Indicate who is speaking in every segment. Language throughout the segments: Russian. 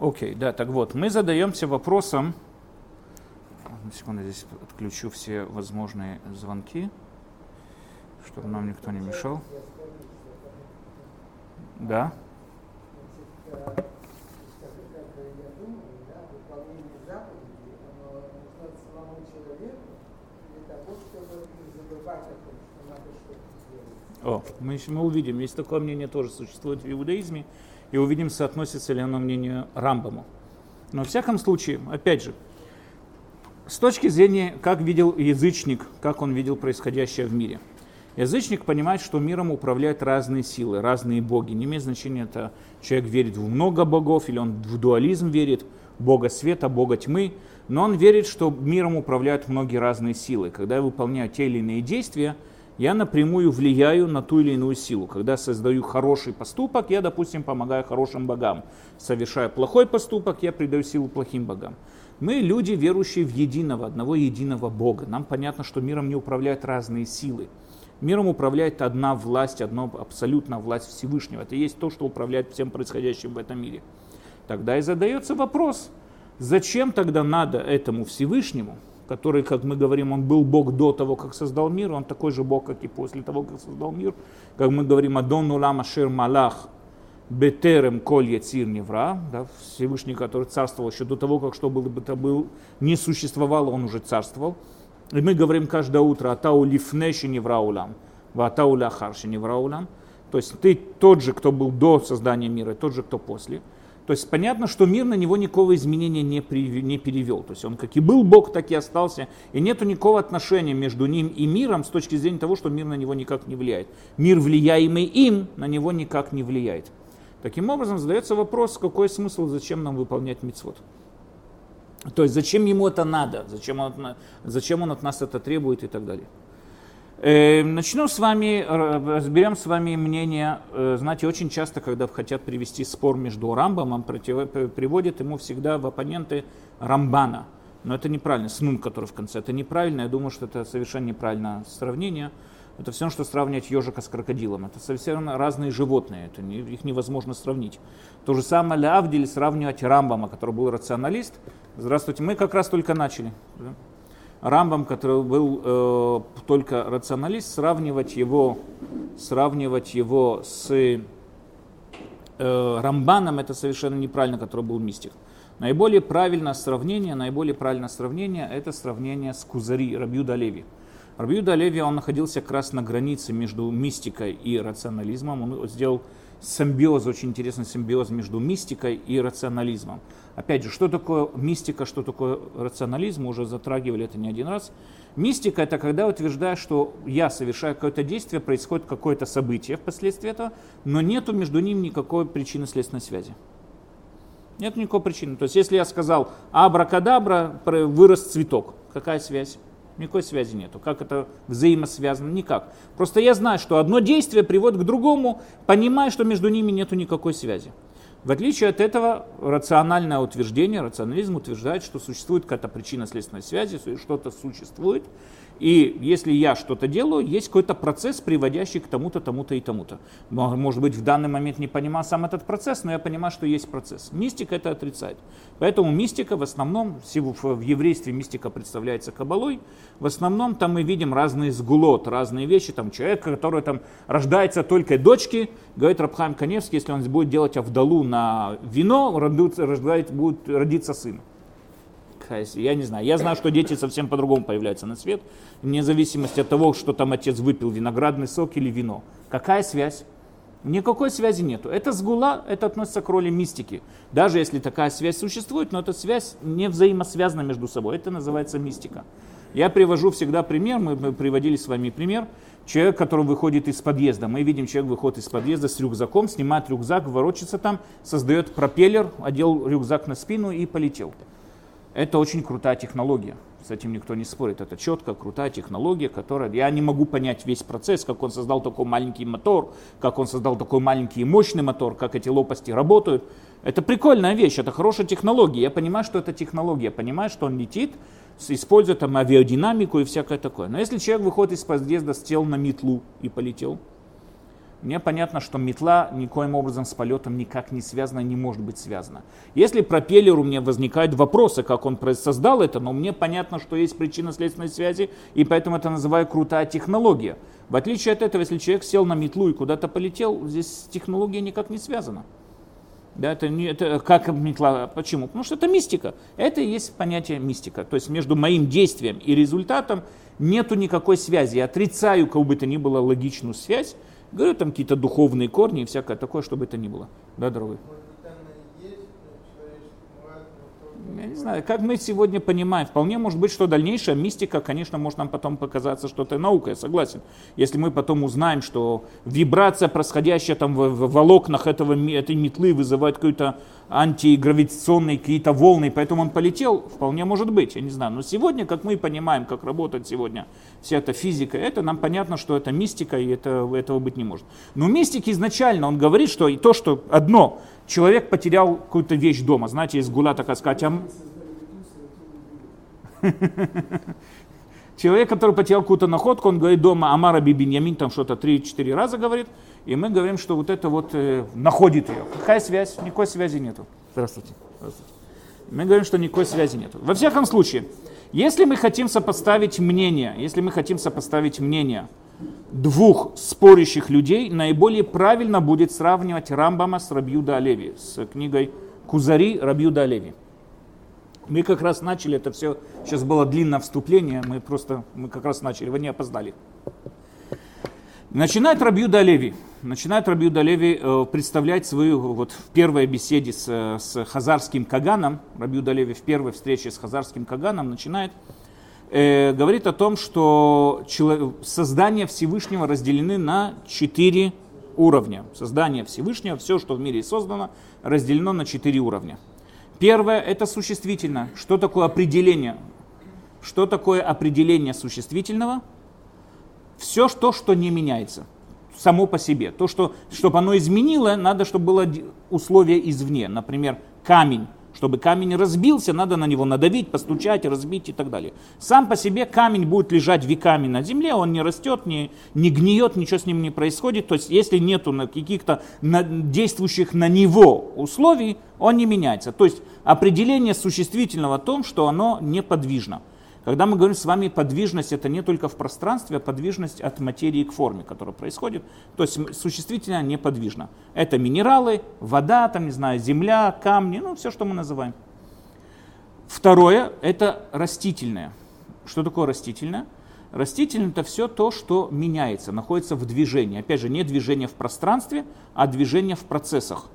Speaker 1: Окей, да, так вот, мы задаемся вопросом, на секунду, здесь отключу все возможные звонки, чтобы нам никто не мешал. Да? О, мы, мы увидим, есть такое мнение тоже существует в иудаизме, и увидим, соотносится ли оно мнению Рамбаму. Но в всяком случае, опять же, с точки зрения, как видел язычник, как он видел происходящее в мире. Язычник понимает, что миром управляют разные силы, разные боги. Не имеет значения, это человек верит в много богов, или он в дуализм верит, бога света, бога тьмы, но он верит, что миром управляют многие разные силы. Когда я выполняю те или иные действия, я напрямую влияю на ту или иную силу. Когда создаю хороший поступок, я, допустим, помогаю хорошим богам. Совершая плохой поступок, я придаю силу плохим богам. Мы люди, верующие в единого, одного единого Бога. Нам понятно, что миром не управляют разные силы. Миром управляет одна власть, одна абсолютная власть Всевышнего. Это есть то, что управляет всем происходящим в этом мире. Тогда и задается вопрос, зачем тогда надо этому Всевышнему, который, как мы говорим, он был Бог до того, как создал мир, он такой же Бог, как и после того, как создал мир. Как мы говорим, Адон Улам Ашер Малах Бетерем Коль Яцир Невра, да, Всевышний, который царствовал еще до того, как что было бы то был, не существовало, он уже царствовал. И мы говорим каждое утро Атау Лифнеши Невра Улам, Ватау Ляхарши Невра Улам. То есть ты тот же, кто был до создания мира, тот же, кто после. То есть понятно, что мир на него никакого изменения не, при, не перевел. То есть он как и был Бог, так и остался. И нет никакого отношения между ним и миром с точки зрения того, что мир на него никак не влияет. Мир, влияемый им, на него никак не влияет. Таким образом, задается вопрос, какой смысл, зачем нам выполнять мицвод. То есть зачем ему это надо, зачем он, зачем он от нас это требует и так далее. Э, начну с вами, разберем с вами мнение. Э, знаете, очень часто, когда хотят привести спор между Рамбамом, приводят ему всегда в оппоненты Рамбана. Но это неправильно, снун, который в конце, это неправильно. Я думаю, что это совершенно неправильное сравнение. Это все что сравнивать ежика с крокодилом. Это совершенно разные животные, это не, их невозможно сравнить. То же самое Лавдиль сравнивать Рамбама, который был рационалист. Здравствуйте, мы как раз только начали. Рамбам, который был э, только рационалист, сравнивать его, сравнивать его с э, Рамбаном, это совершенно неправильно, который был мистик. Наиболее правильное сравнение, наиболее правильное сравнение, это сравнение с Кузари, Рабьюда Леви. Рабьюда Леви, он находился как раз на границе между мистикой и рационализмом. Он сделал симбиоз, очень интересный симбиоз между мистикой и рационализмом. Опять же, что такое мистика, что такое рационализм, мы уже затрагивали это не один раз. Мистика – это когда утверждаешь, что я совершаю какое-то действие, происходит какое-то событие впоследствии этого, но нету между ними никакой причинно-следственной связи. Нет никакой причины. То есть, если я сказал абракадабра, вырос цветок, какая связь? Никакой связи нету. Как это взаимосвязано? Никак. Просто я знаю, что одно действие приводит к другому, понимая, что между ними нету никакой связи. В отличие от этого, рациональное утверждение, рационализм утверждает, что существует какая-то причина следственной связи, что-то существует, и если я что-то делаю, есть какой-то процесс, приводящий к тому-то, тому-то и тому-то. Может быть, в данный момент не понимаю сам этот процесс, но я понимаю, что есть процесс. Мистика это отрицает. Поэтому мистика в основном, в еврействе мистика представляется кабалой, в основном там мы видим разные сгулот, разные вещи. Там человек, который там рождается только дочки, говорит Рабхайм Каневский, если он будет делать авдалу на вино, рождает, будет родиться сын я не знаю. Я знаю, что дети совсем по-другому появляются на свет, вне зависимости от того, что там отец выпил, виноградный сок или вино. Какая связь? Никакой связи нету. Это сгула, это относится к роли мистики. Даже если такая связь существует, но эта связь не взаимосвязана между собой. Это называется мистика. Я привожу всегда пример, мы приводили с вами пример. Человек, который выходит из подъезда. Мы видим, человек выходит из подъезда с рюкзаком, снимает рюкзак, ворочится там, создает пропеллер, одел рюкзак на спину и полетел. Это очень крутая технология. С этим никто не спорит. Это четко крутая технология, которая... Я не могу понять весь процесс, как он создал такой маленький мотор, как он создал такой маленький и мощный мотор, как эти лопасти работают. Это прикольная вещь, это хорошая технология. Я понимаю, что это технология, я понимаю, что он летит, использует там авиадинамику и всякое такое. Но если человек выходит из подъезда, сел на метлу и полетел, мне понятно, что метла никоим образом с полетом никак не связана, не может быть связана. Если пропеллеру мне возникают вопросы, как он создал это, но мне понятно, что есть причинно-следственной связи, и поэтому это называю крутая технология. В отличие от этого, если человек сел на метлу и куда-то полетел, здесь технология никак не связана. Да, это, не, это как метла. Почему? Потому что это мистика. Это и есть понятие мистика. То есть между моим действием и результатом нету никакой связи. Я отрицаю, как бы то ни было, логичную связь. Говорю, там какие-то духовные корни и всякое такое, чтобы это ни было. Да, дорогой? Я не знаю, как мы сегодня понимаем, вполне может быть, что дальнейшая мистика, конечно, может нам потом показаться, что это наука, я согласен. Если мы потом узнаем, что вибрация, происходящая там в, в волокнах этого, этой метлы, вызывает какой-то антигравитационные какие-то волны, поэтому он полетел, вполне может быть, я не знаю. Но сегодня, как мы понимаем, как работает сегодня вся эта физика, это нам понятно, что это мистика, и это, этого быть не может. Но мистики изначально, он говорит, что и то, что одно, человек потерял какую-то вещь дома. Знаете, есть гула такая сказать, а... Человек, который потерял какую-то находку, он говорит дома, Амара Бибиньямин там что-то 3-4 раза говорит, и мы говорим, что вот это вот э, находит ее. Какая связь? Никакой связи нету. Здравствуйте. Здравствуйте. Мы говорим, что никакой связи нету. Во всяком случае, если мы хотим сопоставить мнение, если мы хотим сопоставить мнение двух спорящих людей, наиболее правильно будет сравнивать Рамбама с Рабьюда Олеви, с книгой Кузари Рабьюда Олеви. Мы как раз начали это все, сейчас было длинное вступление, мы просто, мы как раз начали, вы не опоздали. Начинает Рабьюда Леви, начинает Рабьюда Леви э, представлять свою, вот в первой беседе с, с Хазарским Каганом, Рабьюда Леви в первой встрече с Хазарским Каганом начинает э, говорит о том, что создание Всевышнего разделены на четыре уровня. Создание Всевышнего, все, что в мире создано, разделено на четыре уровня. Первое – это существительное. Что такое определение? Что такое определение существительного? Все то, что не меняется само по себе. То, что, чтобы оно изменило, надо, чтобы было условие извне. Например, камень чтобы камень разбился, надо на него надавить, постучать, разбить и так далее. Сам по себе камень будет лежать веками на земле, он не растет, не, не гниет, ничего с ним не происходит. То есть если нету каких-то действующих на него условий, он не меняется. То есть определение существительного о том, что оно неподвижно. Когда мы говорим с вами подвижность, это не только в пространстве, а подвижность от материи к форме, которая происходит. То есть существительное неподвижно. Это минералы, вода, там, не знаю, земля, камни, ну, все, что мы называем. Второе – это растительное. Что такое растительное? Растительное – это все то, что меняется, находится в движении. Опять же, не движение в пространстве, а движение в процессах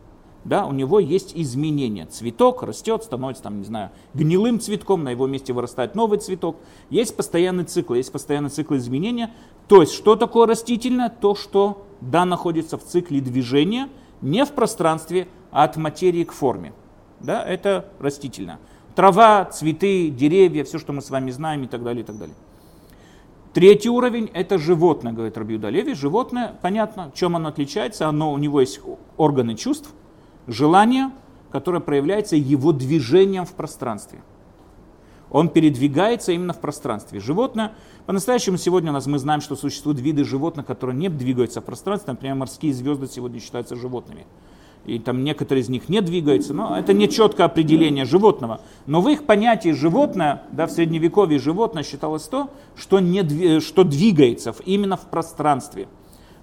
Speaker 1: да, у него есть изменения. Цветок растет, становится, там, не знаю, гнилым цветком, на его месте вырастает новый цветок. Есть постоянный цикл, есть постоянный цикл изменения. То есть, что такое растительное? То, что, да, находится в цикле движения, не в пространстве, а от материи к форме. Да, это растительное. Трава, цветы, деревья, все, что мы с вами знаем и так далее, и так далее. Третий уровень – это животное, говорит Рабиуда Леви. Животное, понятно, чем оно отличается. Оно, у него есть органы чувств – желание, которое проявляется его движением в пространстве. Он передвигается именно в пространстве. Животное, по-настоящему сегодня у нас мы знаем, что существуют виды животных, которые не двигаются в пространстве. Например, морские звезды сегодня считаются животными. И там некоторые из них не двигаются, но это не четкое определение животного. Но в их понятии животное, да, в средневековье животное считалось то, что, не, что двигается именно в пространстве.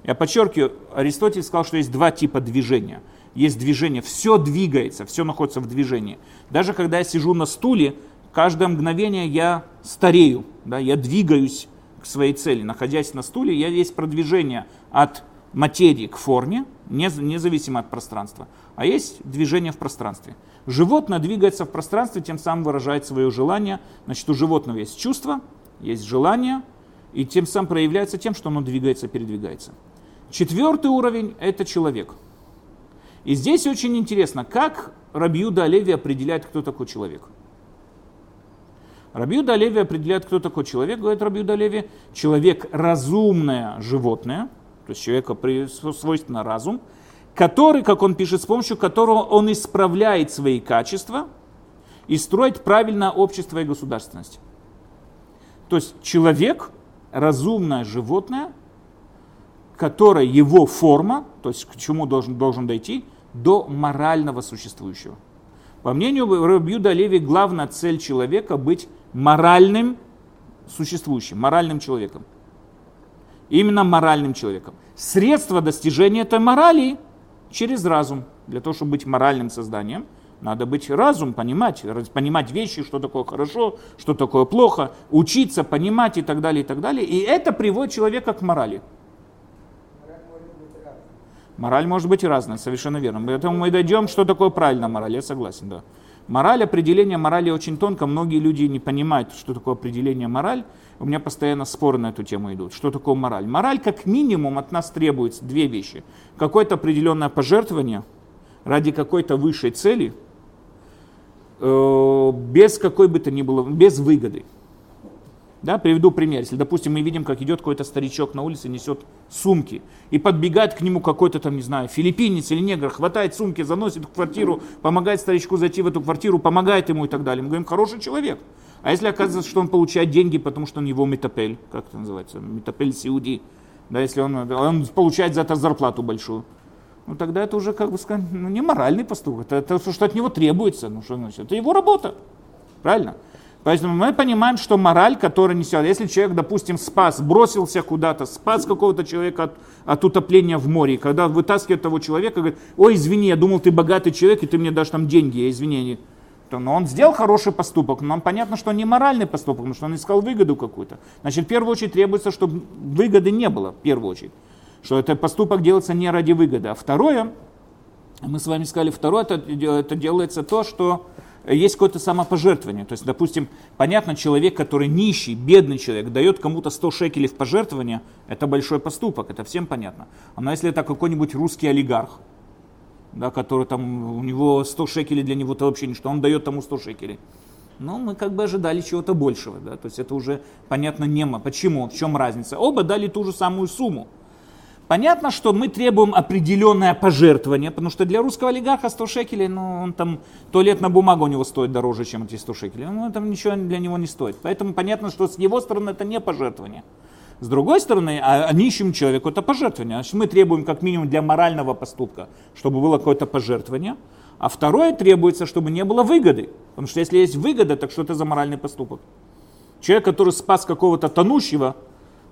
Speaker 1: Я подчеркиваю, Аристотель сказал, что есть два типа движения – есть движение, все двигается, все находится в движении. Даже когда я сижу на стуле, каждое мгновение я старею, да, я двигаюсь к своей цели. Находясь на стуле, я есть продвижение от материи к форме, независимо от пространства, а есть движение в пространстве. Животное двигается в пространстве, тем самым выражает свое желание. Значит, у животного есть чувство, есть желание, и тем самым проявляется тем, что оно двигается, передвигается. Четвертый уровень – это человек – и здесь очень интересно, как Рабиуда Олеви определяет, кто такой человек. Рабиуда Олеви определяет, кто такой человек, говорит Рабиуда Олеви, человек разумное животное, то есть человека свойственно разум, который, как он пишет, с помощью которого он исправляет свои качества и строит правильное общество и государственность. То есть человек, разумное животное, которая его форма, то есть к чему должен, должен дойти, до морального существующего. По мнению Рабьюда Леви, главная цель человека быть моральным существующим, моральным человеком. Именно моральным человеком. Средство достижения этой морали через разум. Для того, чтобы быть моральным созданием, надо быть разум, понимать, понимать вещи, что такое хорошо, что такое плохо, учиться, понимать и так далее, и так далее. И это приводит человека к морали. Мораль может быть разная, совершенно верно. Поэтому мы дойдем, что такое правильная мораль, я согласен, да. Мораль, определение морали очень тонко. Многие люди не понимают, что такое определение мораль. У меня постоянно споры на эту тему идут. Что такое мораль? Мораль как минимум от нас требуется две вещи. Какое-то определенное пожертвование ради какой-то высшей цели, э, без какой бы то ни было, без выгоды. Да, приведу пример. Если, допустим, мы видим, как идет какой-то старичок на улице, несет сумки, и подбегает к нему какой-то там, не знаю, филиппинец или негр, хватает сумки, заносит в квартиру, помогает старичку зайти в эту квартиру, помогает ему и так далее. Мы говорим, хороший человек. А если оказывается, что он получает деньги, потому что он его метапель, как это называется, метапель сиуди, да, если он, он получает за это зарплату большую, ну тогда это уже, как бы сказать, ну, не моральный поступок, это, это что от него требуется, ну что значит, это его работа, правильно? Поэтому мы понимаем, что мораль, которая несет, если человек, допустим, спас, бросился куда-то, спас какого-то человека от, от утопления в море, когда вытаскивает того человека, говорит, ой, извини, я думал, ты богатый человек, и ты мне дашь там деньги, я извини. Но он сделал хороший поступок, но нам понятно, что не моральный поступок, потому что он искал выгоду какую-то. Значит, в первую очередь требуется, чтобы выгоды не было, в первую очередь. Что этот поступок делается не ради выгоды. А второе, мы с вами сказали, второе, это, это делается то, что есть какое-то самопожертвование. То есть, допустим, понятно, человек, который нищий, бедный человек, дает кому-то 100 шекелей в пожертвование, это большой поступок, это всем понятно. Но если это какой-нибудь русский олигарх, да, который там, у него 100 шекелей для него это вообще ничто, он дает тому 100 шекелей. Но мы как бы ожидали чего-то большего, да, то есть это уже понятно немо. Почему, в чем разница? Оба дали ту же самую сумму. Понятно, что мы требуем определенное пожертвование, потому что для русского олигарха 100 шекелей, ну, он там, туалетная бумага у него стоит дороже, чем эти 100 шекелей. Ну, там ничего для него не стоит. Поэтому понятно, что с его стороны это не пожертвование. С другой стороны, а, а нищему человеку это пожертвование. Значит, мы требуем как минимум для морального поступка, чтобы было какое-то пожертвование. А второе требуется, чтобы не было выгоды. Потому что если есть выгода, так что это за моральный поступок? Человек, который спас какого-то тонущего,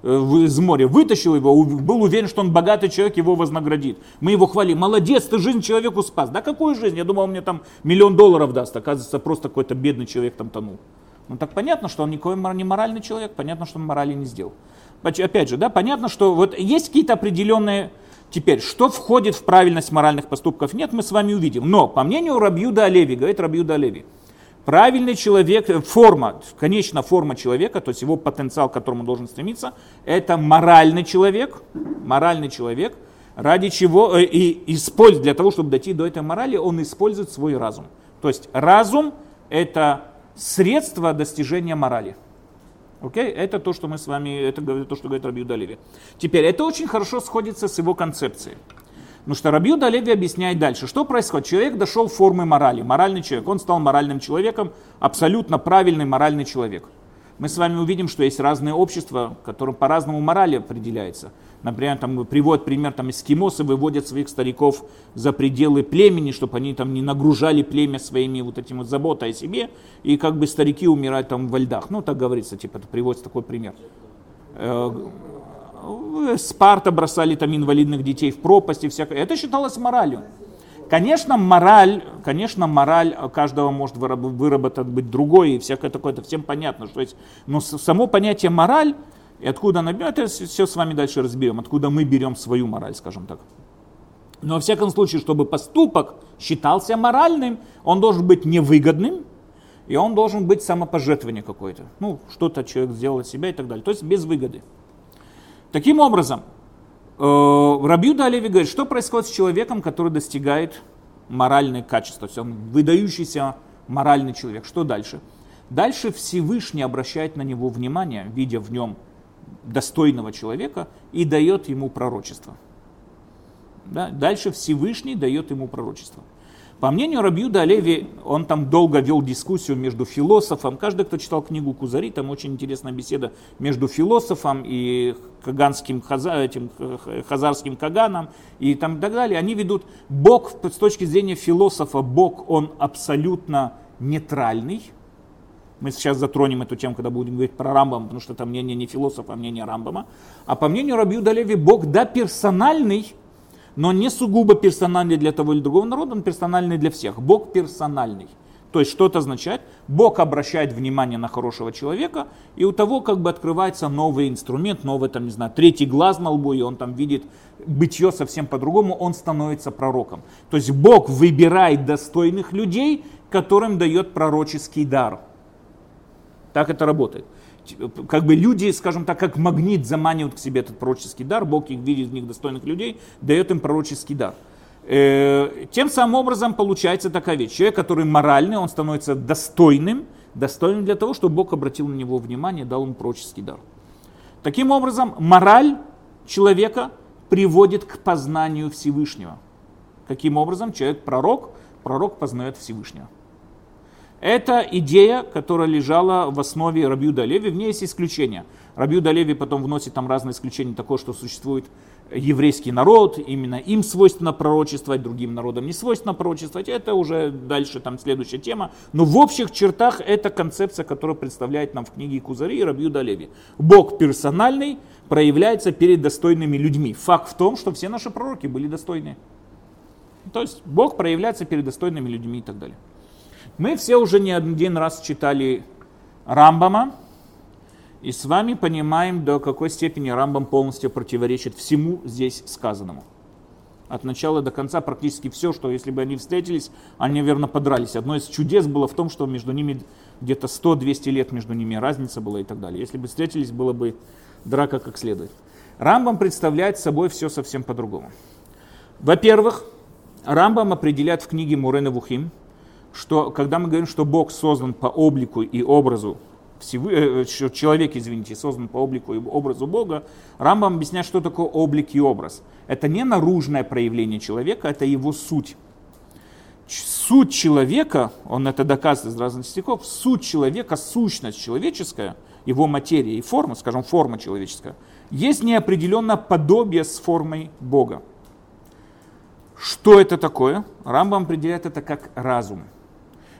Speaker 1: из моря, вытащил его, был уверен, что он богатый человек, его вознаградит. Мы его хвалим, молодец, ты жизнь человеку спас. Да какую жизнь? Я думал, он мне там миллион долларов даст. Оказывается, просто какой-то бедный человек там тонул. Ну так понятно, что он никакой не моральный человек, понятно, что он морали не сделал. Опять же, да, понятно, что вот есть какие-то определенные Теперь, что входит в правильность моральных поступков? Нет, мы с вами увидим. Но, по мнению Рабьюда Олеви, говорит Рабьюда Олеви, Правильный человек, э, форма, конечная форма человека, то есть его потенциал, к которому он должен стремиться, это моральный человек, моральный человек, ради чего э, и использует, для того, чтобы дойти до этой морали, он использует свой разум. То есть разум это средство достижения морали. Окей? Okay? Это то, что мы с вами, это то, что говорит Рабиуда Леви. Теперь, это очень хорошо сходится с его концепцией. Потому что Рабьюда Леви объясняет дальше, что происходит. Человек дошел формы морали, моральный человек, он стал моральным человеком, абсолютно правильный моральный человек. Мы с вами увидим, что есть разные общества, которым по-разному морали определяется. Например, там приводят пример, там эскимосы выводят своих стариков за пределы племени, чтобы они там не нагружали племя своими вот этим вот заботой о себе, и как бы старики умирают там во льдах. Ну, так говорится, типа, это приводится такой пример. Э, Спарта бросали там инвалидных детей в пропасть и всякое. Это считалось моралью. Конечно, мораль, конечно, мораль каждого может выработать быть другой, и всякое такое, это всем понятно. Что есть, но само понятие мораль, и откуда она берет, это все с вами дальше разберем, откуда мы берем свою мораль, скажем так. Но во всяком случае, чтобы поступок считался моральным, он должен быть невыгодным, и он должен быть самопожертвование какое-то. Ну, что-то человек сделал от себя и так далее. То есть без выгоды. Таким образом, э, Рабьюда Олеви говорит, что происходит с человеком, который достигает моральные качества, то есть он выдающийся моральный человек. Что дальше? Дальше Всевышний обращает на него внимание, видя в нем достойного человека, и дает ему пророчество. Да? Дальше Всевышний дает ему пророчество. По мнению Рабьюда Олеви, он там долго вел дискуссию между философом. Каждый, кто читал книгу Кузари, там очень интересная беседа между философом и каганским, этим, хазарским каганом и там и так далее. Они ведут Бог, с точки зрения философа, Бог, он абсолютно нейтральный. Мы сейчас затронем эту тему, когда будем говорить про Рамбам, потому что это мнение не философа, а мнение Рамбама. А по мнению Рабиуда Леви, Бог, да, персональный, но не сугубо персональный для того или другого народа, он персональный для всех. Бог персональный. То есть что это означает? Бог обращает внимание на хорошего человека, и у того как бы открывается новый инструмент, новый, там, не знаю, третий глаз на лбу, и он там видит бытие совсем по-другому, он становится пророком. То есть Бог выбирает достойных людей, которым дает пророческий дар. Так это работает как бы люди, скажем так, как магнит заманивают к себе этот пророческий дар, Бог их видит в них достойных людей, дает им пророческий дар. Э, тем самым образом получается такая вещь. Человек, который моральный, он становится достойным, достойным для того, чтобы Бог обратил на него внимание, дал ему пророческий дар. Таким образом, мораль человека приводит к познанию Всевышнего. Каким образом? Человек пророк, пророк познает Всевышнего. Это идея, которая лежала в основе Рабиуда Леви. В ней есть исключения. Рабиуда Леви потом вносит там разные исключения, такое, что существует еврейский народ, именно им свойственно пророчествовать, другим народам не свойственно пророчествовать. Это уже дальше там следующая тема. Но в общих чертах это концепция, которая представляет нам в книге Кузари и Рабиуда Леви. Бог персональный проявляется перед достойными людьми. Факт в том, что все наши пророки были достойны. То есть Бог проявляется перед достойными людьми и так далее. Мы все уже не один раз читали Рамбама, и с вами понимаем, до какой степени Рамбам полностью противоречит всему здесь сказанному. От начала до конца практически все, что если бы они встретились, они, наверное, подрались. Одно из чудес было в том, что между ними где-то 100-200 лет между ними разница была и так далее. Если бы встретились, было бы драка как следует. Рамбам представляет собой все совсем по-другому. Во-первых, Рамбам определяет в книге Мурена Вухим, что когда мы говорим, что Бог создан по облику и образу Всевы, э, человек, извините, создан по облику и образу Бога, Рамбам объясняет, что такое облик и образ. Это не наружное проявление человека, это его суть. Суть человека, он это доказывает из разных стихов, суть человека, сущность человеческая, его материя и форма, скажем, форма человеческая, есть неопределенное подобие с формой Бога. Что это такое? Рамбам определяет это как разум –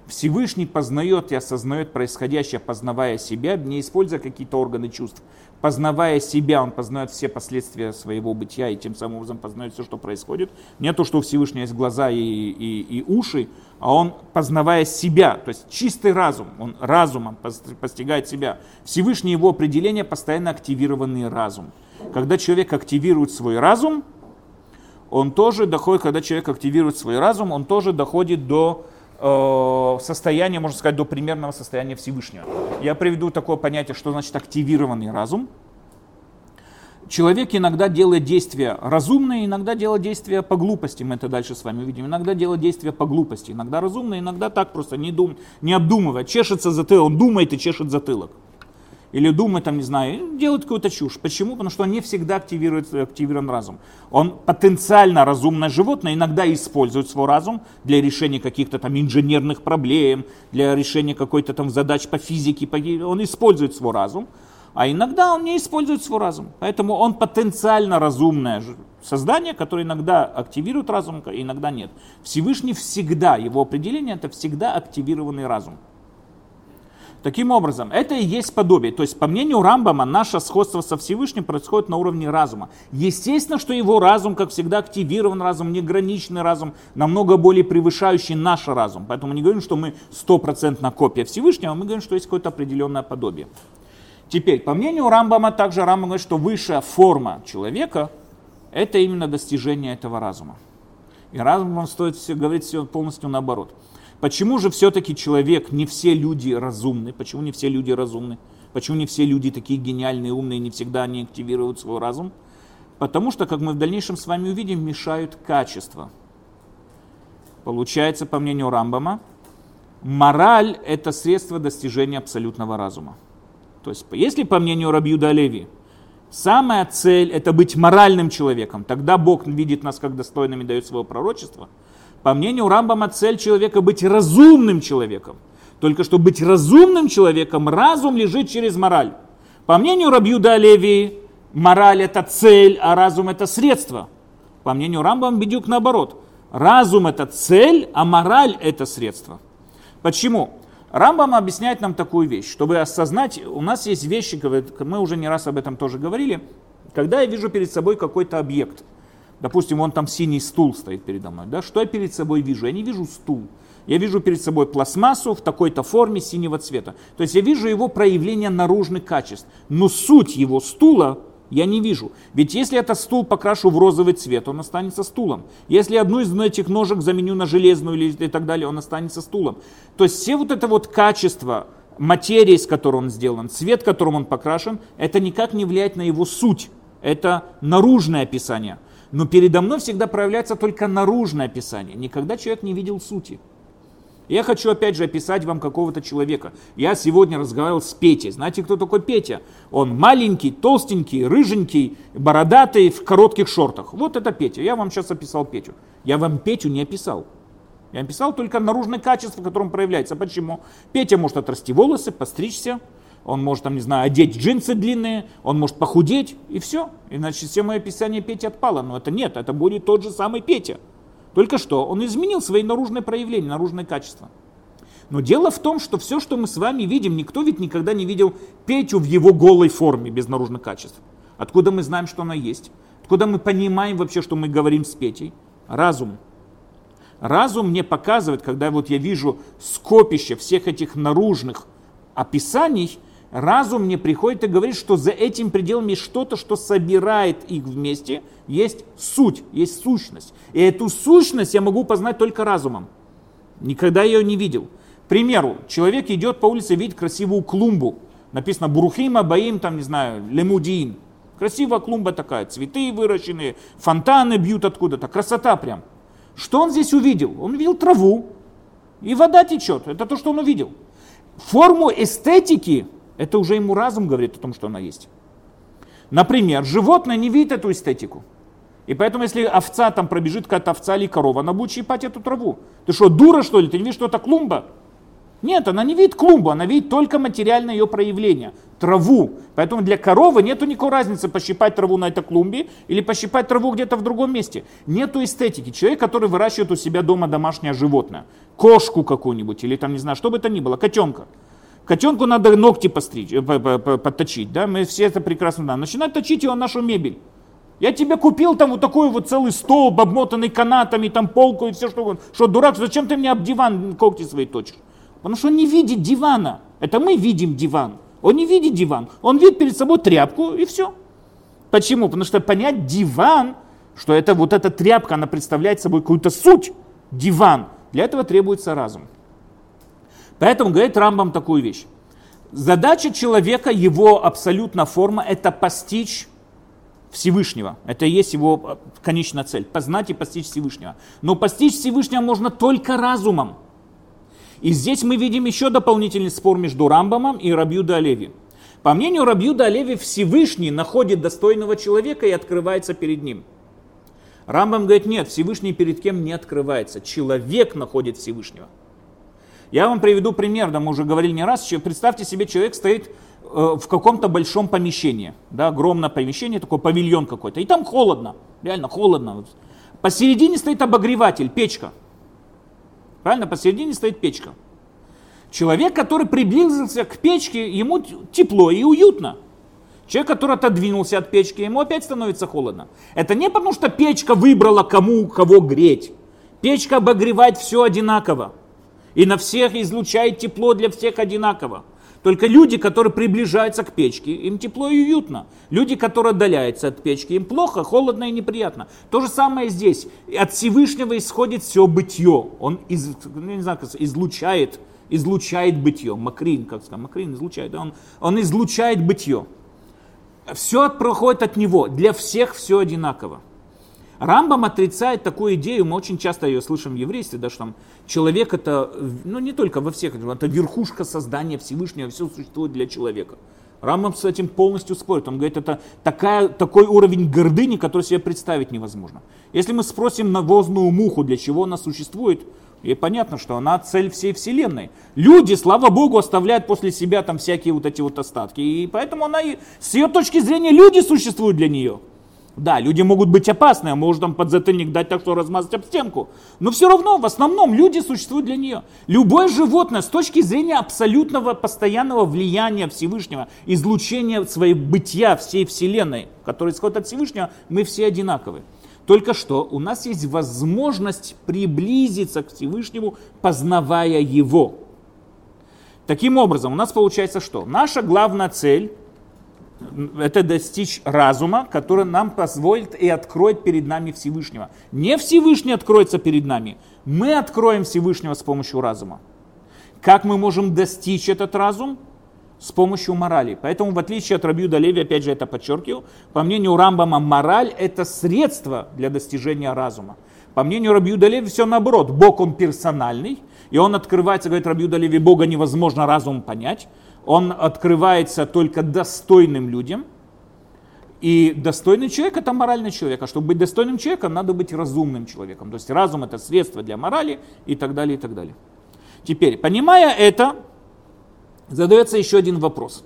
Speaker 1: Всевышний познает и осознает происходящее, познавая себя, не используя какие-то органы чувств. Познавая себя, он познает все последствия своего бытия и тем самым образом познает все, что происходит. Не то, что у Всевышнего есть глаза и, и, и уши, а он, познавая себя, то есть чистый разум, он разумом постигает себя. Всевышний его определение постоянно активированный разум. Когда человек активирует свой разум, он тоже доходит, когда человек активирует свой разум, он тоже доходит до Э, состояние, можно сказать, до примерного состояния Всевышнего. Я приведу такое понятие, что значит активированный разум. Человек иногда делает действия разумные, иногда делает действия по глупости, мы это дальше с вами увидим. Иногда делает действия по глупости, иногда разумные, иногда так просто не, дум, не обдумывая. Чешется затылок, он думает и чешет затылок или думает, там, не знаю, делает какую-то чушь. Почему? Потому что он не всегда активирует, активирован разум. Он потенциально разумное животное, иногда использует свой разум для решения каких-то там инженерных проблем, для решения какой-то там задач по физике, он использует свой разум, а иногда он не использует свой разум. Поэтому он потенциально разумное создание, которое иногда активирует разум, иногда нет. Всевышний всегда, его определение это всегда активированный разум. Таким образом, это и есть подобие. То есть, по мнению Рамбама, наше сходство со Всевышним происходит на уровне разума. Естественно, что его разум, как всегда, активирован разум, неграничный разум, намного более превышающий наш разум. Поэтому не говорим, что мы стопроцентно копия Всевышнего, мы говорим, что есть какое-то определенное подобие. Теперь, по мнению Рамбама, также Рамбам говорит, что высшая форма человека – это именно достижение этого разума. И разумом стоит все, говорить все полностью наоборот – Почему же все-таки человек, не все люди разумны? Почему не все люди разумны? Почему не все люди такие гениальные, умные, не всегда они активируют свой разум? Потому что, как мы в дальнейшем с вами увидим, мешают качества. Получается, по мнению Рамбама, мораль – это средство достижения абсолютного разума. То есть, если по мнению Рабиуда Леви, самая цель – это быть моральным человеком, тогда Бог видит нас как достойными, дает свое пророчество – По мнению Рамбама, цель человека быть разумным человеком. Только чтобы быть разумным человеком, разум лежит через мораль. По мнению Рабьюда Леви, мораль это цель, а разум это средство. По мнению Рамбам, Бедюк наоборот. Разум это цель, а мораль это средство. Почему? Рамбам объясняет нам такую вещь, чтобы осознать, у нас есть вещи, мы уже не раз об этом тоже говорили, когда я вижу перед собой какой-то объект, допустим, вон там синий стул стоит передо мной, да, что я перед собой вижу? Я не вижу стул, я вижу перед собой пластмассу в такой-то форме синего цвета. То есть я вижу его проявление наружных качеств, но суть его стула я не вижу. Ведь если этот стул покрашу в розовый цвет, он останется стулом. Если одну из этих ножек заменю на железную или и так далее, он останется стулом. То есть все вот это вот качество материи, с которой он сделан, цвет, которым он покрашен, это никак не влияет на его суть. Это наружное описание. Но передо мной всегда проявляется только наружное описание. Никогда человек не видел сути. Я хочу опять же описать вам какого-то человека. Я сегодня разговаривал с Петей. Знаете, кто такой Петя? Он маленький, толстенький, рыженький, бородатый, в коротких шортах. Вот это Петя. Я вам сейчас описал Петю. Я вам Петю не описал. Я описал только наружное качество, в котором проявляется. Почему? Петя может отрасти волосы, постричься, он может, там, не знаю, одеть джинсы длинные, он может похудеть, и все. Иначе все мое описание Пети отпало. Но это нет, это будет тот же самый Петя. Только что он изменил свои наружные проявления, наружные качества. Но дело в том, что все, что мы с вами видим, никто ведь никогда не видел Петю в его голой форме, без наружных качеств. Откуда мы знаем, что она есть? Откуда мы понимаем вообще, что мы говорим с Петей? Разум. Разум мне показывает, когда вот я вижу скопище всех этих наружных описаний, разум мне приходит и говорит, что за этим пределом есть что-то, что собирает их вместе, есть суть, есть сущность. И эту сущность я могу познать только разумом. Никогда ее не видел. К примеру, человек идет по улице, видит красивую клумбу. Написано Бурухима, Баим, там, не знаю, Лемудиин. Красивая клумба такая, цветы выращенные, фонтаны бьют откуда-то, красота прям. Что он здесь увидел? Он увидел траву, и вода течет. Это то, что он увидел. Форму эстетики это уже ему разум говорит о том, что она есть. Например, животное не видит эту эстетику. И поэтому, если овца там пробежит какая-то овца или корова, она будет щипать эту траву. Ты что, дура что ли? Ты не видишь, что это клумба? Нет, она не видит клумбу, она видит только материальное ее проявление, траву. Поэтому для коровы нету никакой разницы пощипать траву на этой клумбе или пощипать траву где-то в другом месте. Нету эстетики. Человек, который выращивает у себя дома домашнее животное, кошку какую-нибудь или там, не знаю, что бы это ни было, котенка. Котенку надо ногти постричь, э, подточить, да, мы все это прекрасно знаем. Начинать точить его нашу мебель. Я тебе купил там вот такой вот целый стол, обмотанный канатами, там полку и все, что угодно. Что, дурак, зачем ты мне об диван когти свои точишь? Потому что он не видит дивана. Это мы видим диван. Он не видит диван. Он видит перед собой тряпку и все. Почему? Потому что понять диван, что это вот эта тряпка, она представляет собой какую-то суть, диван, для этого требуется разум. Поэтому говорит Рамбам такую вещь. Задача человека, его абсолютная форма, это постичь Всевышнего. Это и есть его э, конечная цель. Познать и постичь Всевышнего. Но постичь Всевышнего можно только разумом. И здесь мы видим еще дополнительный спор между Рамбамом и Рабьюда Олеви. По мнению Рабьюда Олеви, Всевышний находит достойного человека и открывается перед ним. Рамбам говорит, нет, Всевышний перед кем не открывается. Человек находит Всевышнего. Я вам приведу пример, да мы уже говорили не раз. Представьте себе, человек стоит э, в каком-то большом помещении, да, огромное помещение, такой павильон какой-то, и там холодно, реально холодно. Посередине стоит обогреватель, печка. Правильно, посередине стоит печка. Человек, который приблизился к печке, ему тепло и уютно. Человек, который отодвинулся от печки, ему опять становится холодно. Это не потому, что печка выбрала кому кого греть. Печка обогревает все одинаково и на всех излучает тепло для всех одинаково. Только люди, которые приближаются к печке, им тепло и уютно. Люди, которые отдаляются от печки, им плохо, холодно и неприятно. То же самое здесь. От Всевышнего исходит все бытие. Он из, ну, не знаю, излучает, излучает бытие. Макрин, как сказать, Макрин излучает. Он, он излучает бытие. Все проходит от него. Для всех все одинаково. Рамбам отрицает такую идею, мы очень часто ее слышим в еврействе, да, что там человек это, ну не только во всех, это верхушка создания Всевышнего, все существует для человека. Рамбам с этим полностью спорит. Он говорит, это такая, такой уровень гордыни, который себе представить невозможно. Если мы спросим навозную муху, для чего она существует, и понятно, что она цель всей Вселенной. Люди, слава Богу, оставляют после себя там всякие вот эти вот остатки. И поэтому она, с ее точки зрения, люди существуют для нее. Да, люди могут быть опасны, а может там подзатыльник дать так, что размазать об стенку. Но все равно, в основном, люди существуют для нее. Любое животное с точки зрения абсолютного постоянного влияния Всевышнего, излучения своей бытия всей Вселенной, которая исходит от Всевышнего, мы все одинаковы. Только что у нас есть возможность приблизиться к Всевышнему, познавая Его. Таким образом, у нас получается что? Наша главная цель – это достичь разума, который нам позволит и откроет перед нами Всевышнего. Не Всевышний откроется перед нами, мы откроем Всевышнего с помощью разума. Как мы можем достичь этот разум? с помощью морали. Поэтому, в отличие от Рабиуда Леви, опять же это подчеркиваю, по мнению Рамбама, мораль это средство для достижения разума. По мнению Рабиуда Леви все наоборот. Бог он персональный, и он открывается, говорит Рабиуда Леви, Бога невозможно разум понять. Он открывается только достойным людям. И достойный человек это моральный человек. А чтобы быть достойным человеком, надо быть разумным человеком. То есть разум это средство для морали и так далее, и так далее. Теперь, понимая это, задается еще один вопрос.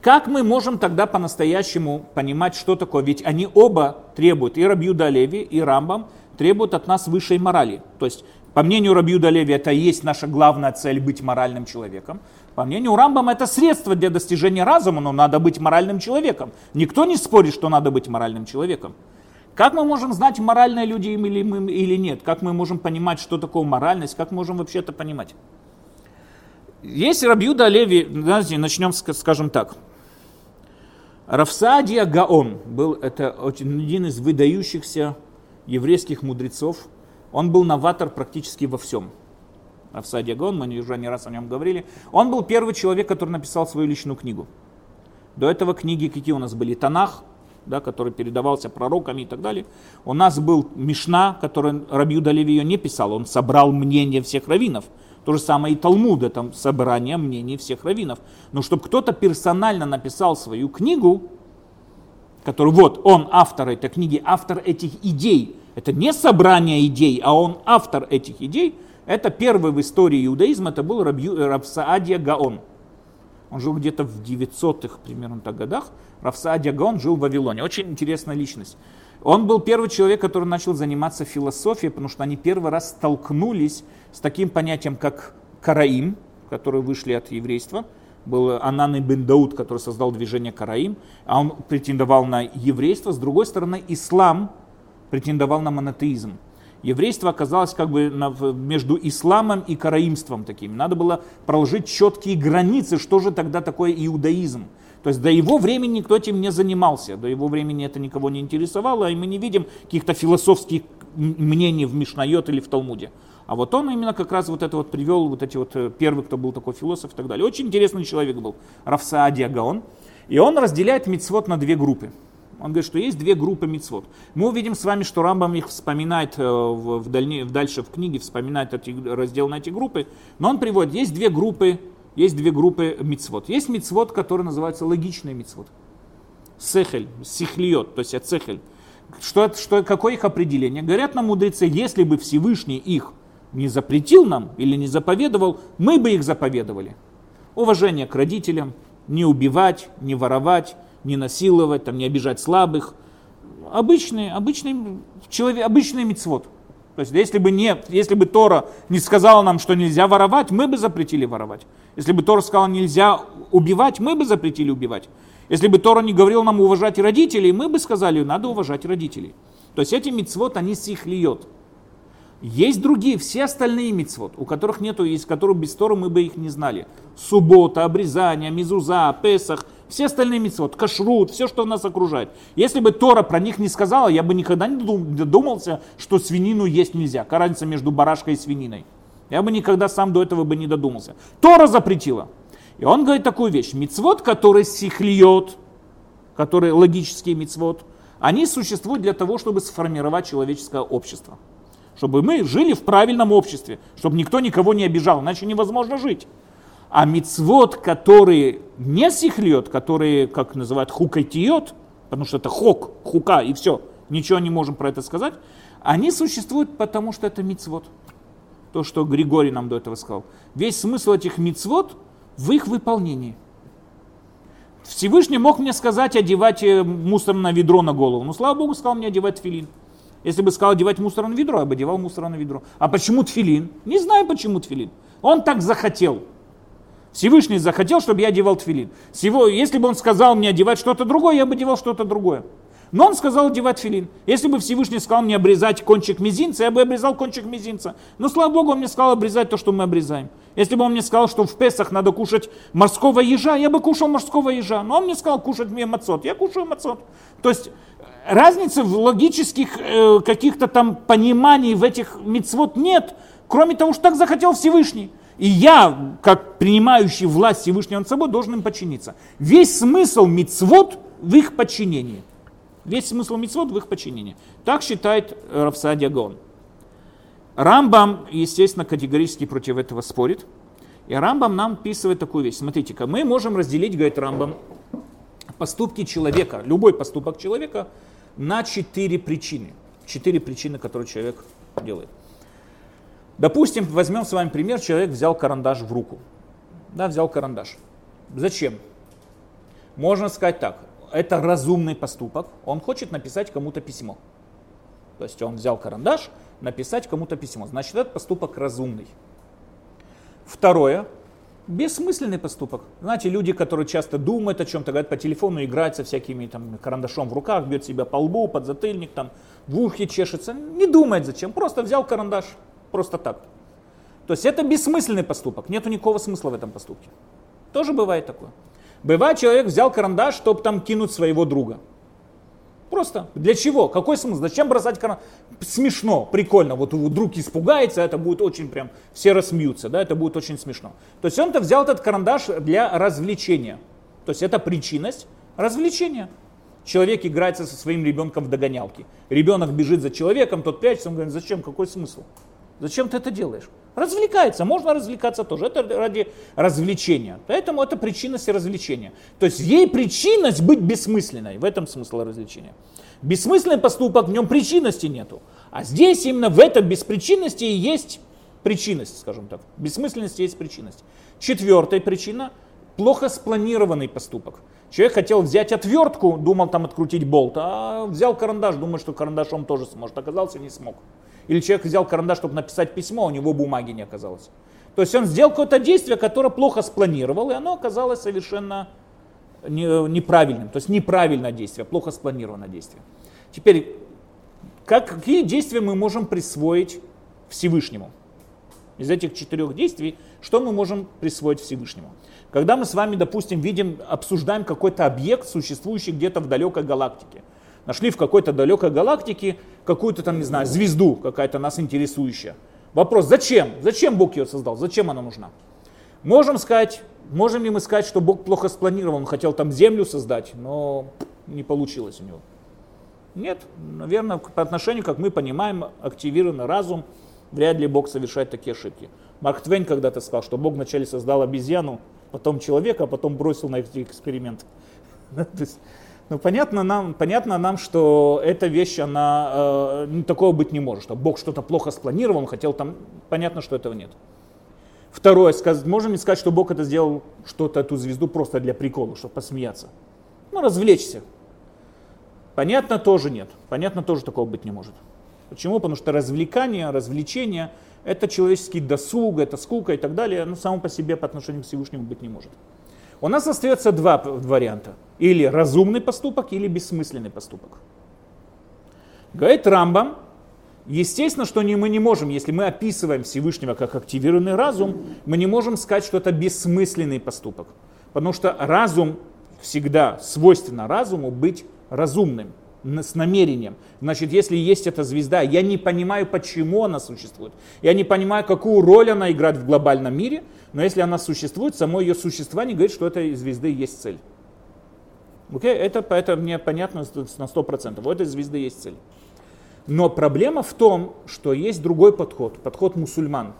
Speaker 1: Как мы можем тогда по-настоящему понимать, что такое? Ведь они оба требуют, и Рабьюда Леви, и Рамбам, требуют от нас высшей морали. То есть, по мнению Рабьюда Леви, это и есть наша главная цель быть моральным человеком. По мнению Рамбама, это средство для достижения разума, но надо быть моральным человеком. Никто не спорит, что надо быть моральным человеком. Как мы можем знать, моральные люди или, мы, или нет? Как мы можем понимать, что такое моральность? Как можем вообще это понимать? Есть Рабьюда Леви, знаете, начнем, скажем так. Равсадия Гаон был это один из выдающихся еврейских мудрецов. Он был новатор практически во всем. Равсадия Гаон, мы уже не раз о нем говорили. Он был первый человек, который написал свою личную книгу. До этого книги какие у нас были? Танах, да, который передавался пророками и так далее. У нас был Мишна, который Рабьюда Леви ее не писал, он собрал мнение всех раввинов. То же самое и Талмуд, это собрание мнений всех раввинов. Но чтобы кто-то персонально написал свою книгу, который вот он автор этой книги, автор этих идей, это не собрание идей, а он автор этих идей, это первый в истории иудаизма, это был Рабью, Равсаадия Гаон. Он жил где-то в 900-х примерно так годах. Равсаадия Гаон жил в Вавилоне. Очень интересная личность. Он был первый человек, который начал заниматься философией, потому что они первый раз столкнулись с таким понятием, как караим, которые вышли от еврейства. Был Анан ибн Дауд, который создал движение караим, а он претендовал на еврейство. С другой стороны, ислам претендовал на монотеизм. Еврейство оказалось как бы между исламом и караимством таким. Надо было проложить четкие границы, что же тогда такое иудаизм. То есть до его времени никто этим не занимался, до его времени это никого не интересовало, и мы не видим каких-то философских мнений в Мишнайот или в Талмуде. А вот он именно как раз вот это вот привел, вот эти вот э, первый, кто был такой философ и так далее. Очень интересный человек был, Равсаадия Гаон. И он разделяет мицвод на две группы. Он говорит, что есть две группы мицвод. Мы увидим с вами, что Рамбам их вспоминает э, в, в дальне, дальше в книге, вспоминает эти, раздел на эти группы. Но он приводит, есть две группы есть две группы мицвод. Есть мицвод, который называется логичный мицвод. Сехель, сихлиот, то есть ацехель. Что, что, какое их определение? Говорят нам мудрецы, если бы Всевышний их не запретил нам или не заповедовал, мы бы их заповедовали. Уважение к родителям, не убивать, не воровать, не насиловать, там, не обижать слабых. Обычный, обычный, человек, обычный мицвод. То есть если бы, не, если бы Тора не сказала нам, что нельзя воровать, мы бы запретили воровать. Если бы Тора сказала нельзя убивать, мы бы запретили убивать. Если бы Тора не говорил нам уважать родителей, мы бы сказали, надо уважать родителей. То есть эти мицвод, они сихлиот. Есть другие, все остальные мицвод, у которых нету, из которых без Тора мы бы их не знали. Суббота, обрезание, мизуза, Песах – все остальные митцвот, кашрут, все, что нас окружает. Если бы Тора про них не сказала, я бы никогда не додумался, что свинину есть нельзя. Какая разница между барашкой и свининой? Я бы никогда сам до этого бы не додумался. Тора запретила. И он говорит такую вещь. Мицвод, который сихлиет, который логический мицвод, они существуют для того, чтобы сформировать человеческое общество. Чтобы мы жили в правильном обществе, чтобы никто никого не обижал, иначе невозможно жить. А мицвод, которые не сихлет, которые, как называют, хукайтиот, потому что это хок, хука и все, ничего не можем про это сказать, они существуют, потому что это мицвод. То, что Григорий нам до этого сказал. Весь смысл этих мицвод в их выполнении. Всевышний мог мне сказать одевать э, мусорное ведро на голову. Но, слава Богу, сказал мне одевать филин. Если бы сказал одевать мусорное ведро, я бы одевал мусорное ведро. А почему тфилин? Не знаю, почему тфилин. Он так захотел. Всевышний захотел, чтобы я одевал тфилин. Всего, если бы он сказал мне одевать что-то другое, я бы одевал что-то другое. Но он сказал одевать филин. Если бы Всевышний сказал мне обрезать кончик мизинца, я бы обрезал кончик мизинца. Но слава Богу, он мне сказал обрезать то, что мы обрезаем. Если бы он мне сказал, что в Песах надо кушать морского ежа, я бы кушал морского ежа. Но он мне сказал кушать мне мацот, я кушаю мацот. То есть разницы в логических э, каких-то там пониманий в этих мицвод нет, кроме того, что так захотел Всевышний. И я, как принимающий власть Всевышнего над собой, должен им подчиниться. Весь смысл мицвод в их подчинении. Весь смысл мицвод в их подчинении. Так считает Равсадия Гон. Рамбам, естественно, категорически против этого спорит. И Рамбам нам описывает такую вещь. Смотрите-ка, мы можем разделить, говорит Рамбам, поступки человека, любой поступок человека на четыре причины. Четыре причины, которые человек делает. Допустим, возьмем с вами пример, человек взял карандаш в руку. Да, взял карандаш. Зачем? Можно сказать так, это разумный поступок, он хочет написать кому-то письмо. То есть он взял карандаш, написать кому-то письмо. Значит, этот поступок разумный. Второе, бессмысленный поступок. Знаете, люди, которые часто думают о чем-то, говорят по телефону, играют со всякими там карандашом в руках, бьет себя по лбу, под затыльник, там в ухе чешется, не думает зачем, просто взял карандаш, Просто так. То есть это бессмысленный поступок, нету никакого смысла в этом поступке. Тоже бывает такое. Бывает, человек взял карандаш, чтобы там кинуть своего друга. Просто. Для чего? Какой смысл? Зачем бросать карандаш? Смешно, прикольно. Вот друг испугается, это будет очень прям, все рассмеются, да, это будет очень смешно. То есть он-то взял этот карандаш для развлечения. То есть это причинность развлечения. Человек играется со своим ребенком в догонялки. Ребенок бежит за человеком, тот прячется, он говорит, зачем, какой смысл? Зачем ты это делаешь? Развлекается, можно развлекаться тоже. Это ради развлечения. Поэтому это причинность развлечения. То есть ей причинность быть бессмысленной. В этом смысл развлечения. Бессмысленный поступок, в нем причинности нету. А здесь именно в этом беспричинности и есть причинность, скажем так. Бессмысленность есть причинность. Четвертая причина – плохо спланированный поступок. Человек хотел взять отвертку, думал там открутить болт, а взял карандаш, думает, что карандашом тоже сможет. Оказался, не смог. Или человек взял карандаш, чтобы написать письмо, у него бумаги не оказалось. То есть он сделал какое-то действие, которое плохо спланировал, и оно оказалось совершенно неправильным. То есть неправильное действие, плохо спланированное действие. Теперь, как, какие действия мы можем присвоить Всевышнему? Из этих четырех действий, что мы можем присвоить Всевышнему? Когда мы с вами, допустим, видим, обсуждаем какой-то объект, существующий где-то в далекой галактике – Нашли в какой-то далекой галактике какую-то там, не знаю, звезду какая-то нас интересующая. Вопрос, зачем? Зачем Бог ее создал? Зачем она нужна? Можем сказать, можем ли мы сказать, что Бог плохо спланировал, он хотел там землю создать, но не получилось у него. Нет, наверное, по отношению, как мы понимаем, активированный разум, вряд ли Бог совершает такие ошибки. Марк Твейн когда-то сказал, что Бог вначале создал обезьяну, потом человека, а потом бросил на эти эксперименты. Ну, понятно нам, понятно нам, что эта вещь, она, э, такого быть не может, что Бог что-то плохо спланировал, хотел там, понятно, что этого нет. Второе, сказ, можем ли сказать, что Бог это сделал, что-то, эту звезду просто для прикола, чтобы посмеяться? Ну, развлечься. Понятно, тоже нет. Понятно, тоже такого быть не может. Почему? Потому что развлекание, развлечение – это человеческий досуг, это скука и так далее, но само по себе по отношению к Всевышнему быть не может. У нас остается два варианта. Или разумный поступок, или бессмысленный поступок. Говорит Рамбам, естественно, что не, мы не можем, если мы описываем Всевышнего как активированный разум, мы не можем сказать, что это бессмысленный поступок. Потому что разум всегда свойственно разуму быть разумным с намерением. Значит, если есть эта звезда, я не понимаю, почему она существует. Я не понимаю, какую роль она играет в глобальном мире, но если она существует, само ее существование говорит, что этой звезды есть цель. Okay? Это, это мне понятно на 100%. У этой звезды есть цель. Но проблема в том, что есть другой подход, подход мусульман.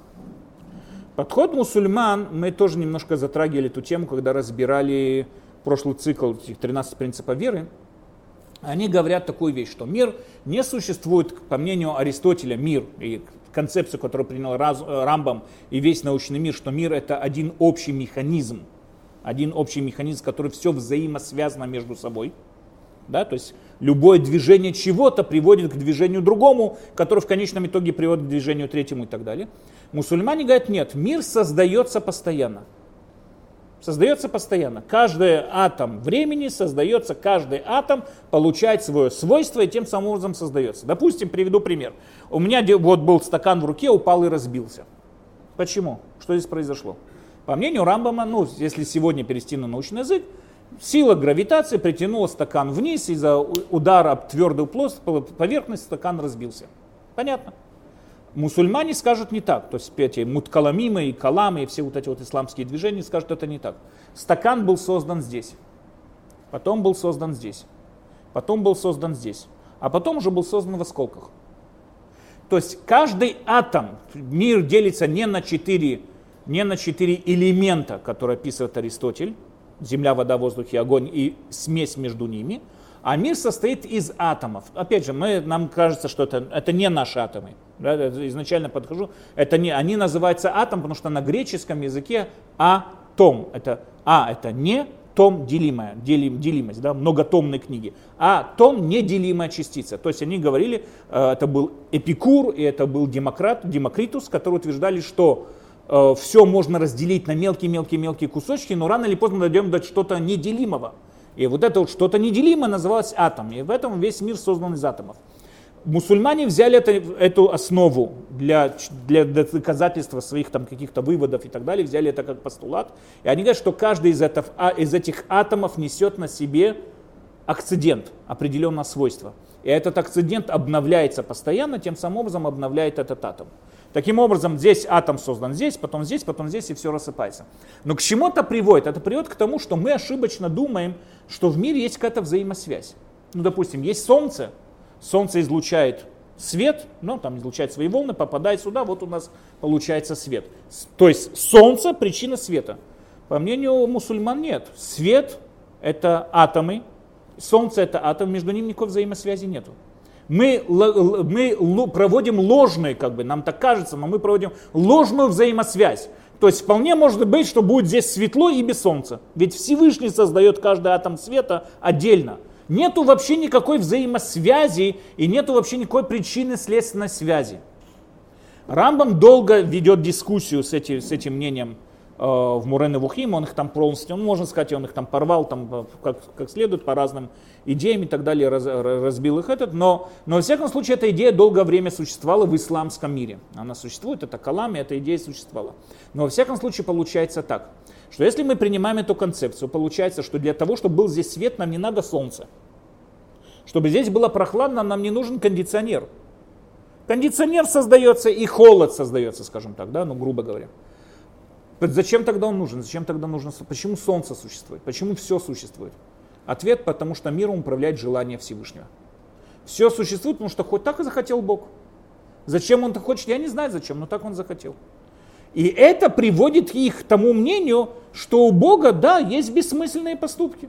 Speaker 1: Подход мусульман, мы тоже немножко затрагивали эту тему, когда разбирали прошлый цикл этих 13 принципов веры. Они говорят такую вещь, что мир не существует, по мнению Аристотеля, мир и концепцию, которую принял Рамбам и весь научный мир, что мир это один общий механизм, один общий механизм, который все взаимосвязано между собой. Да, то есть любое движение чего-то приводит к движению другому, которое в конечном итоге приводит к движению третьему и так далее. Мусульмане говорят, нет, мир создается постоянно. Создается постоянно. Каждый атом времени создается, каждый атом получает свое свойство и тем самым образом создается. Допустим, приведу пример. У меня вот был стакан в руке, упал и разбился. Почему? Что здесь произошло? По мнению Рамбама, ну, если сегодня перевести на научный язык, сила гравитации притянула стакан вниз, из-за удара об твердую поверхность стакан разбился. Понятно? Мусульмане скажут не так, то есть эти муткаламимы и каламы и все вот эти вот исламские движения скажут это не так. Стакан был создан здесь, потом был создан здесь, потом был создан здесь, а потом уже был создан в осколках. То есть каждый атом, мир делится не на четыре, не на четыре элемента, которые описывает Аристотель, земля, вода, воздух и огонь и смесь между ними, а мир состоит из атомов. Опять же, мы, нам кажется, что это, это не наши атомы. Да, изначально подхожу. Это не, они называются атом, потому что на греческом языке атом. Это а это не том делимая, делим, делимость, да, многотомной книги, а том неделимая частица. То есть они говорили, э, это был Эпикур и это был Демократ, Демокритус, которые утверждали, что э, все можно разделить на мелкие-мелкие-мелкие кусочки, но рано или поздно дойдем до что-то неделимого. И вот это вот что-то неделимое называлось атом. И в этом весь мир создан из атомов мусульмане взяли это, эту основу для, для доказательства своих там каких-то выводов и так далее, взяли это как постулат. И они говорят, что каждый из, этих, а, из этих атомов несет на себе акцидент, определенное свойство. И этот акцидент обновляется постоянно, тем самым образом обновляет этот атом. Таким образом, здесь атом создан здесь, потом здесь, потом здесь, и все рассыпается. Но к чему это приводит? Это приводит к тому, что мы ошибочно думаем, что в мире есть какая-то взаимосвязь. Ну, допустим, есть Солнце, Солнце излучает свет, ну, там излучает свои волны, попадает сюда, вот у нас получается свет. То есть Солнце – причина света. По мнению мусульман нет. Свет – это атомы, Солнце – это атом, между ними никакой взаимосвязи нету. Мы, мы проводим ложные, как бы, нам так кажется, но мы проводим ложную взаимосвязь. То есть вполне может быть, что будет здесь светло и без солнца. Ведь Всевышний создает каждый атом света отдельно нету вообще никакой взаимосвязи и нету вообще никакой причины следственной связи. Рамбам долго ведет дискуссию с, эти, с этим мнением в Мурене Вухим, он их там полностью, ну, можно сказать, он их там порвал там, э, как, как следует по разным идеям и так далее, раз, разбил их этот, но, но во всяком случае эта идея долгое время существовала в исламском мире. Она существует, это Калам, и эта идея существовала. Но во всяком случае получается так – что если мы принимаем эту концепцию, получается, что для того, чтобы был здесь свет, нам не надо солнце. Чтобы здесь было прохладно, нам не нужен кондиционер. Кондиционер создается и холод создается, скажем так, да, ну грубо говоря. Зачем тогда он нужен? Зачем тогда нужно? Почему солнце существует? Почему все существует? Ответ, потому что миром управляет желание Всевышнего. Все существует, потому что хоть так и захотел Бог. Зачем он так хочет, я не знаю зачем, но так он захотел. И это приводит их к тому мнению, что у Бога, да, есть бессмысленные поступки.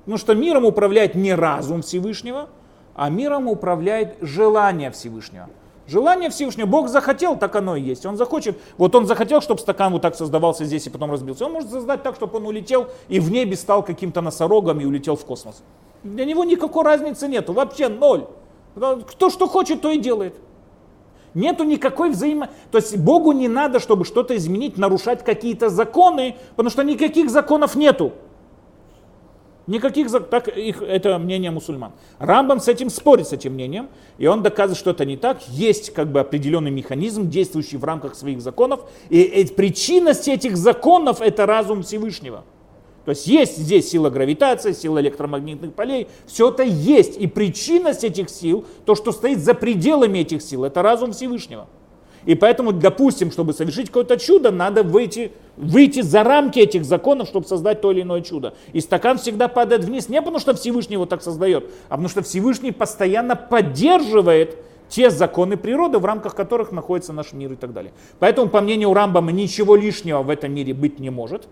Speaker 1: Потому что миром управляет не разум Всевышнего, а миром управляет желание Всевышнего. Желание Всевышнего, Бог захотел, так оно и есть. Он захочет, вот он захотел, чтобы стакан вот так создавался здесь и потом разбился. Он может создать так, чтобы он улетел и в небе стал каким-то носорогом и улетел в космос. Для него никакой разницы нету, вообще ноль. Кто что хочет, то и делает. Нету никакой взаимо... То есть Богу не надо, чтобы что-то изменить, нарушать какие-то законы, потому что никаких законов нету. Никаких. Так их, это мнение мусульман. Рамбам с этим спорит, с этим мнением, и он доказывает, что это не так. Есть как бы определенный механизм, действующий в рамках своих законов, и, и причинность этих законов это разум Всевышнего. То есть есть здесь сила гравитации, сила электромагнитных полей, все это есть. И причинность этих сил, то, что стоит за пределами этих сил, это разум Всевышнего. И поэтому, допустим, чтобы совершить какое-то чудо, надо выйти, выйти за рамки этих законов, чтобы создать то или иное чудо. И стакан всегда падает вниз не потому, что Всевышний его так создает, а потому что Всевышний постоянно поддерживает те законы природы, в рамках которых находится наш мир и так далее. Поэтому, по мнению Рамбама, ничего лишнего в этом мире быть не может.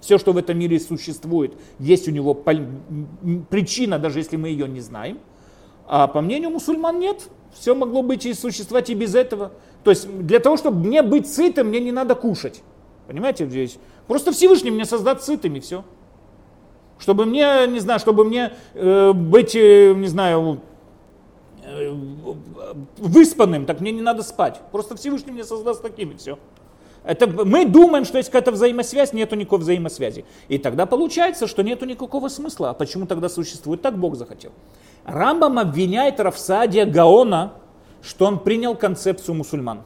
Speaker 1: Все, что в этом мире существует, есть у него причина, даже если мы ее не знаем. А по мнению мусульман нет. Все могло быть и существовать и без этого. То есть для того, чтобы мне быть сытым, мне не надо кушать. Понимаете здесь? Просто Всевышний меня создаст сытым и все. Чтобы мне, не знаю, чтобы мне э, быть, э, не знаю, э, выспанным, так мне не надо спать. Просто Всевышний меня создаст таким и все. Это, мы думаем, что есть какая-то взаимосвязь, нету никакой взаимосвязи. И тогда получается, что нету никакого смысла. А почему тогда существует? Так Бог захотел. Рамбам обвиняет Рафсадия Гаона, что он принял концепцию мусульман.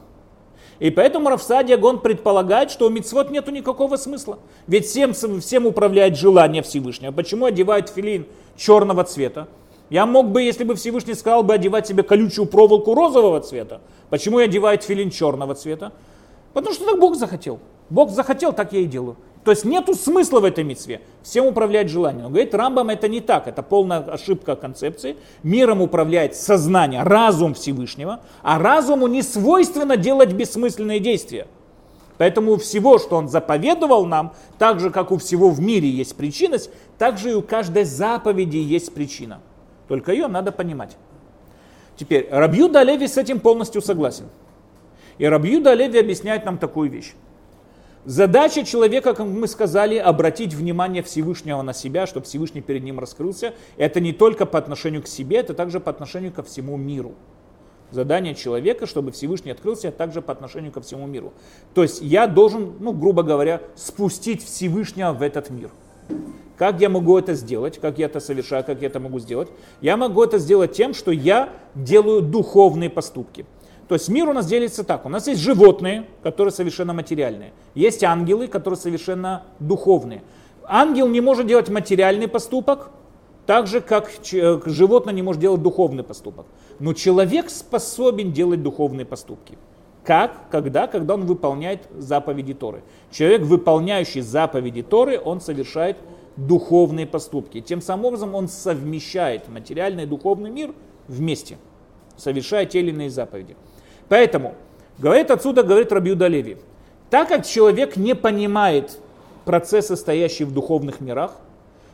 Speaker 1: И поэтому Рафсадия Гон предполагает, что у мицвод нету никакого смысла. Ведь всем, всем управляет желание Всевышнего. Почему одевают филин черного цвета? Я мог бы, если бы Всевышний сказал бы одевать себе колючую проволоку розового цвета. Почему я одеваю филин черного цвета? Потому что так Бог захотел. Бог захотел, так я и делаю. То есть нету смысла в этой митцве. Всем управлять желанием. Он говорит, Рамбам это не так, это полная ошибка концепции. Миром управляет сознание, разум Всевышнего, а разуму не свойственно делать бессмысленные действия. Поэтому всего, что он заповедовал нам, так же, как у всего в мире есть причинность, так же и у каждой заповеди есть причина. Только ее надо понимать. Теперь, Рабью Далеви с этим полностью согласен. И Рабьюда Леви объясняет нам такую вещь. Задача человека, как мы сказали, обратить внимание Всевышнего на себя, чтобы Всевышний перед ним раскрылся. Это не только по отношению к себе, это также по отношению ко всему миру. Задание человека, чтобы Всевышний открылся, также по отношению ко всему миру. То есть я должен, ну, грубо говоря, спустить Всевышнего в этот мир. Как я могу это сделать? Как я это совершаю? Как я это могу сделать? Я могу это сделать тем, что я делаю духовные поступки. То есть мир у нас делится так. У нас есть животные, которые совершенно материальные. Есть ангелы, которые совершенно духовные. Ангел не может делать материальный поступок, так же, как э, животное не может делать духовный поступок. Но человек способен делать духовные поступки. Как? Когда? Когда он выполняет заповеди Торы. Человек, выполняющий заповеди Торы, он совершает духовные поступки. Тем самым образом он совмещает материальный и духовный мир вместе, совершая те или иные заповеди. Поэтому, говорит отсюда, говорит Рабиуда Леви, так как человек не понимает процессы, стоящие в духовных мирах,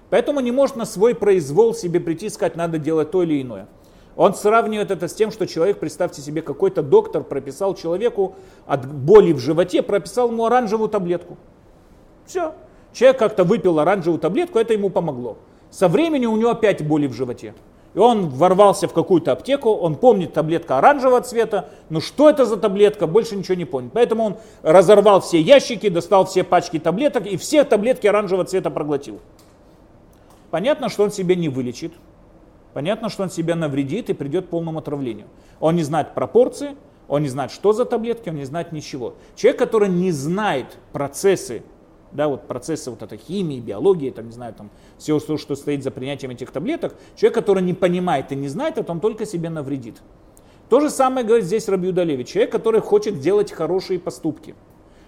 Speaker 1: поэтому не может на свой произвол себе прийти и сказать, надо делать то или иное. Он сравнивает это с тем, что человек, представьте себе, какой-то доктор прописал человеку от боли в животе, прописал ему оранжевую таблетку. Все. Человек как-то выпил оранжевую таблетку, это ему помогло. Со временем у него опять боли в животе. И он ворвался в какую-то аптеку, он помнит таблетка оранжевого цвета, но что это за таблетка, больше ничего не помнит. Поэтому он разорвал все ящики, достал все пачки таблеток и все таблетки оранжевого цвета проглотил. Понятно, что он себе не вылечит, понятно, что он себя навредит и придет к полному отравлению. Он не знает пропорции, он не знает, что за таблетки, он не знает ничего. Человек, который не знает процессы да, вот процессы вот этой химии, биологии, там, не знаю, там, все, что, что стоит за принятием этих таблеток, человек, который не понимает и не знает, это он только себе навредит. То же самое говорит здесь Рабиуда Леви. Человек, который хочет делать хорошие поступки,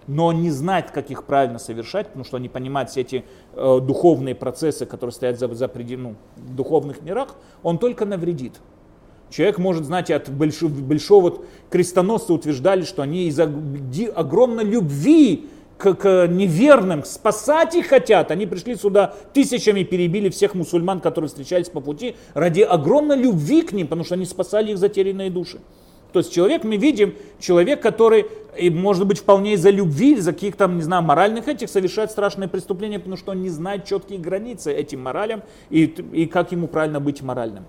Speaker 1: но не знает, как их правильно совершать, потому что он не понимает все эти э, духовные процессы, которые стоят за, за предел, ну, духовных мирах, он только навредит. Человек может, знаете, от большого, большого крестоносца утверждали, что они из-за огромной любви к, к неверным, спасать их хотят. Они пришли сюда тысячами, перебили всех мусульман, которые встречались по пути, ради огромной любви к ним, потому что они спасали их затерянные души. То есть человек, мы видим, человек, который, может быть, вполне из-за любви, из-за каких-то, не знаю, моральных этих, совершает страшные преступления, потому что он не знает четкие границы этим моралям и, и как ему правильно быть моральным.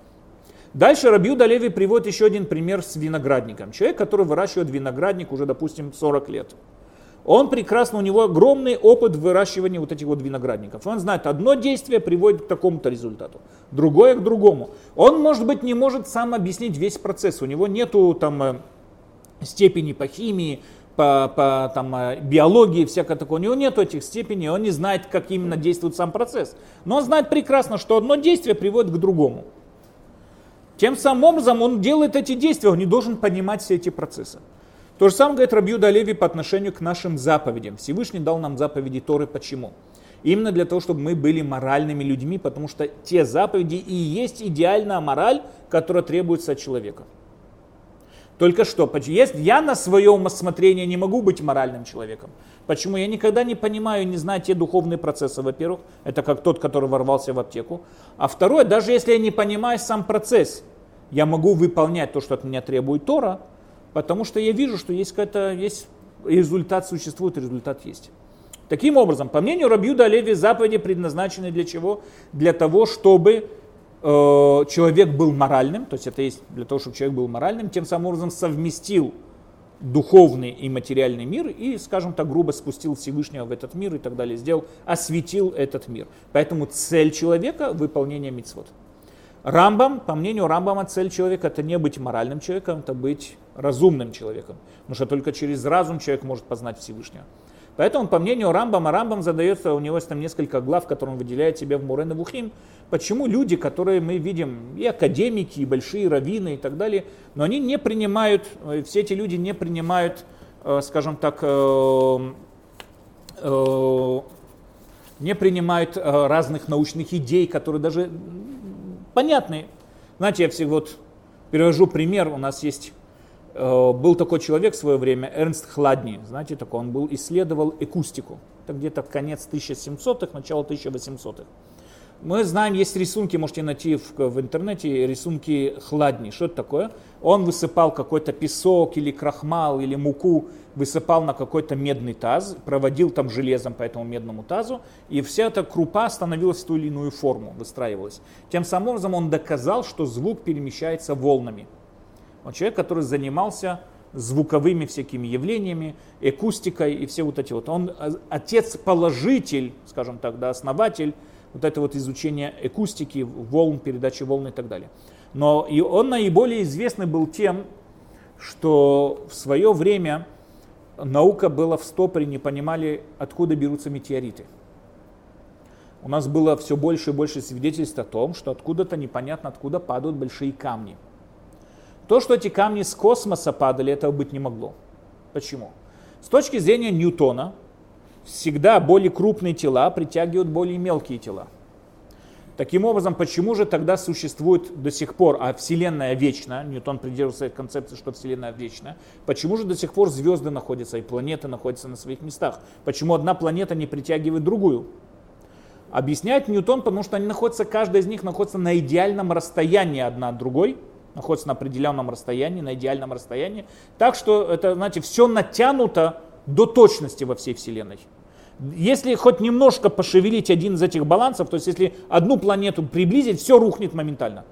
Speaker 1: Дальше Рабиуда Леви приводит еще один пример с виноградником. Человек, который выращивает виноградник уже, допустим, 40 лет он прекрасно, у него огромный опыт выращивания вот этих вот виноградников. Он знает, одно действие приводит к такому-то результату, другое к другому. Он, может быть, не может сам объяснить весь процесс, у него нету там э, степени по химии, по, по там, э, биологии, всякое такое. У него нет этих степеней, он не знает, как именно действует сам процесс. Но он знает прекрасно, что одно действие приводит к другому. Тем самым образом он делает эти действия, он не должен понимать все эти процессы. То же самое говорит Рабьюда Леви по отношению к нашим заповедям. Всевышний дал нам заповеди Торы. Почему? Именно для того, чтобы мы были моральными людьми, потому что те заповеди и есть идеальная мораль, которая требуется от человека. Только что, есть, я на своем осмотрение не могу быть моральным человеком. Почему? Я никогда не понимаю, не знаю те духовные процессы, во-первых. Это как тот, который ворвался в аптеку. А второе, даже если я не понимаю сам процесс, я могу выполнять то, что от меня требует Тора, потому что я вижу, что есть какая-то, есть результат существует, результат есть. Таким образом, по мнению Рабьюда Леви, заповеди предназначены для чего? Для того, чтобы э, человек был моральным, то есть это есть для того, чтобы человек был моральным, тем самым образом совместил духовный и материальный мир и, скажем так, грубо спустил Всевышнего в этот мир и так далее, сделал, осветил этот мир. Поэтому цель человека – выполнение мицвод. Рамбам, по мнению Рамбама, цель человека – это не быть моральным человеком, это быть разумным человеком. Потому что только через разум человек может познать Всевышнего. Поэтому, по мнению Рамбама, Рамбам задается, у него есть там несколько глав, которые он выделяет себе в Мурен и Вухим, почему люди, которые мы видим, и академики, и большие раввины и так далее, но они не принимают, э, все эти люди не принимают, э, скажем так, э, не принимают разных научных идей, которые даже понятны. Знаете, я всегда вот привожу пример, у нас есть Э, был такой человек в свое время, Эрнст Хладни, знаете, такой, он был, исследовал акустику. Это где-то конец 1700-х, начало 1800-х. Мы знаем, есть рисунки, можете найти в, в интернете, рисунки Хладни. Что это такое? Он высыпал какой-то песок или крахмал или муку, высыпал на какой-то медный таз, проводил там железом по этому медному тазу, и вся эта крупа становилась в ту или иную форму, выстраивалась. Тем самым образом он доказал, что звук перемещается волнами. Он человек, который занимался звуковыми всякими явлениями, акустикой и все вот эти вот. Он э, отец-положитель, скажем так, да, основатель вот это вот изучения акустики, волн, передачи волн и так далее. Но и он наиболее известный был тем, что в свое время наука была в стопоре, не понимали, откуда берутся метеориты. У нас было все больше и больше свидетельств о том, что откуда-то непонятно откуда падают большие камни – то, что эти камни с космоса падали, этого быть не могло. Почему? С точки зрения Ньютона, всегда более крупные тела притягивают более мелкие тела. Таким образом, почему же тогда существует до сих пор, а Вселенная вечна, Ньютон придерживался концепции, что Вселенная вечна, почему же до сих пор звезды находятся и планеты находятся на своих местах? Почему одна планета не притягивает другую? Объясняет Ньютон, потому что они находятся, каждая из них находится на идеальном расстоянии одна от другой – находится на определенном расстоянии, на идеальном расстоянии. Так что это, знаете, все натянуто до точности во всей Вселенной. Если хоть немножко пошевелить один из этих балансов, то есть если одну планету приблизить, все рухнет моментально.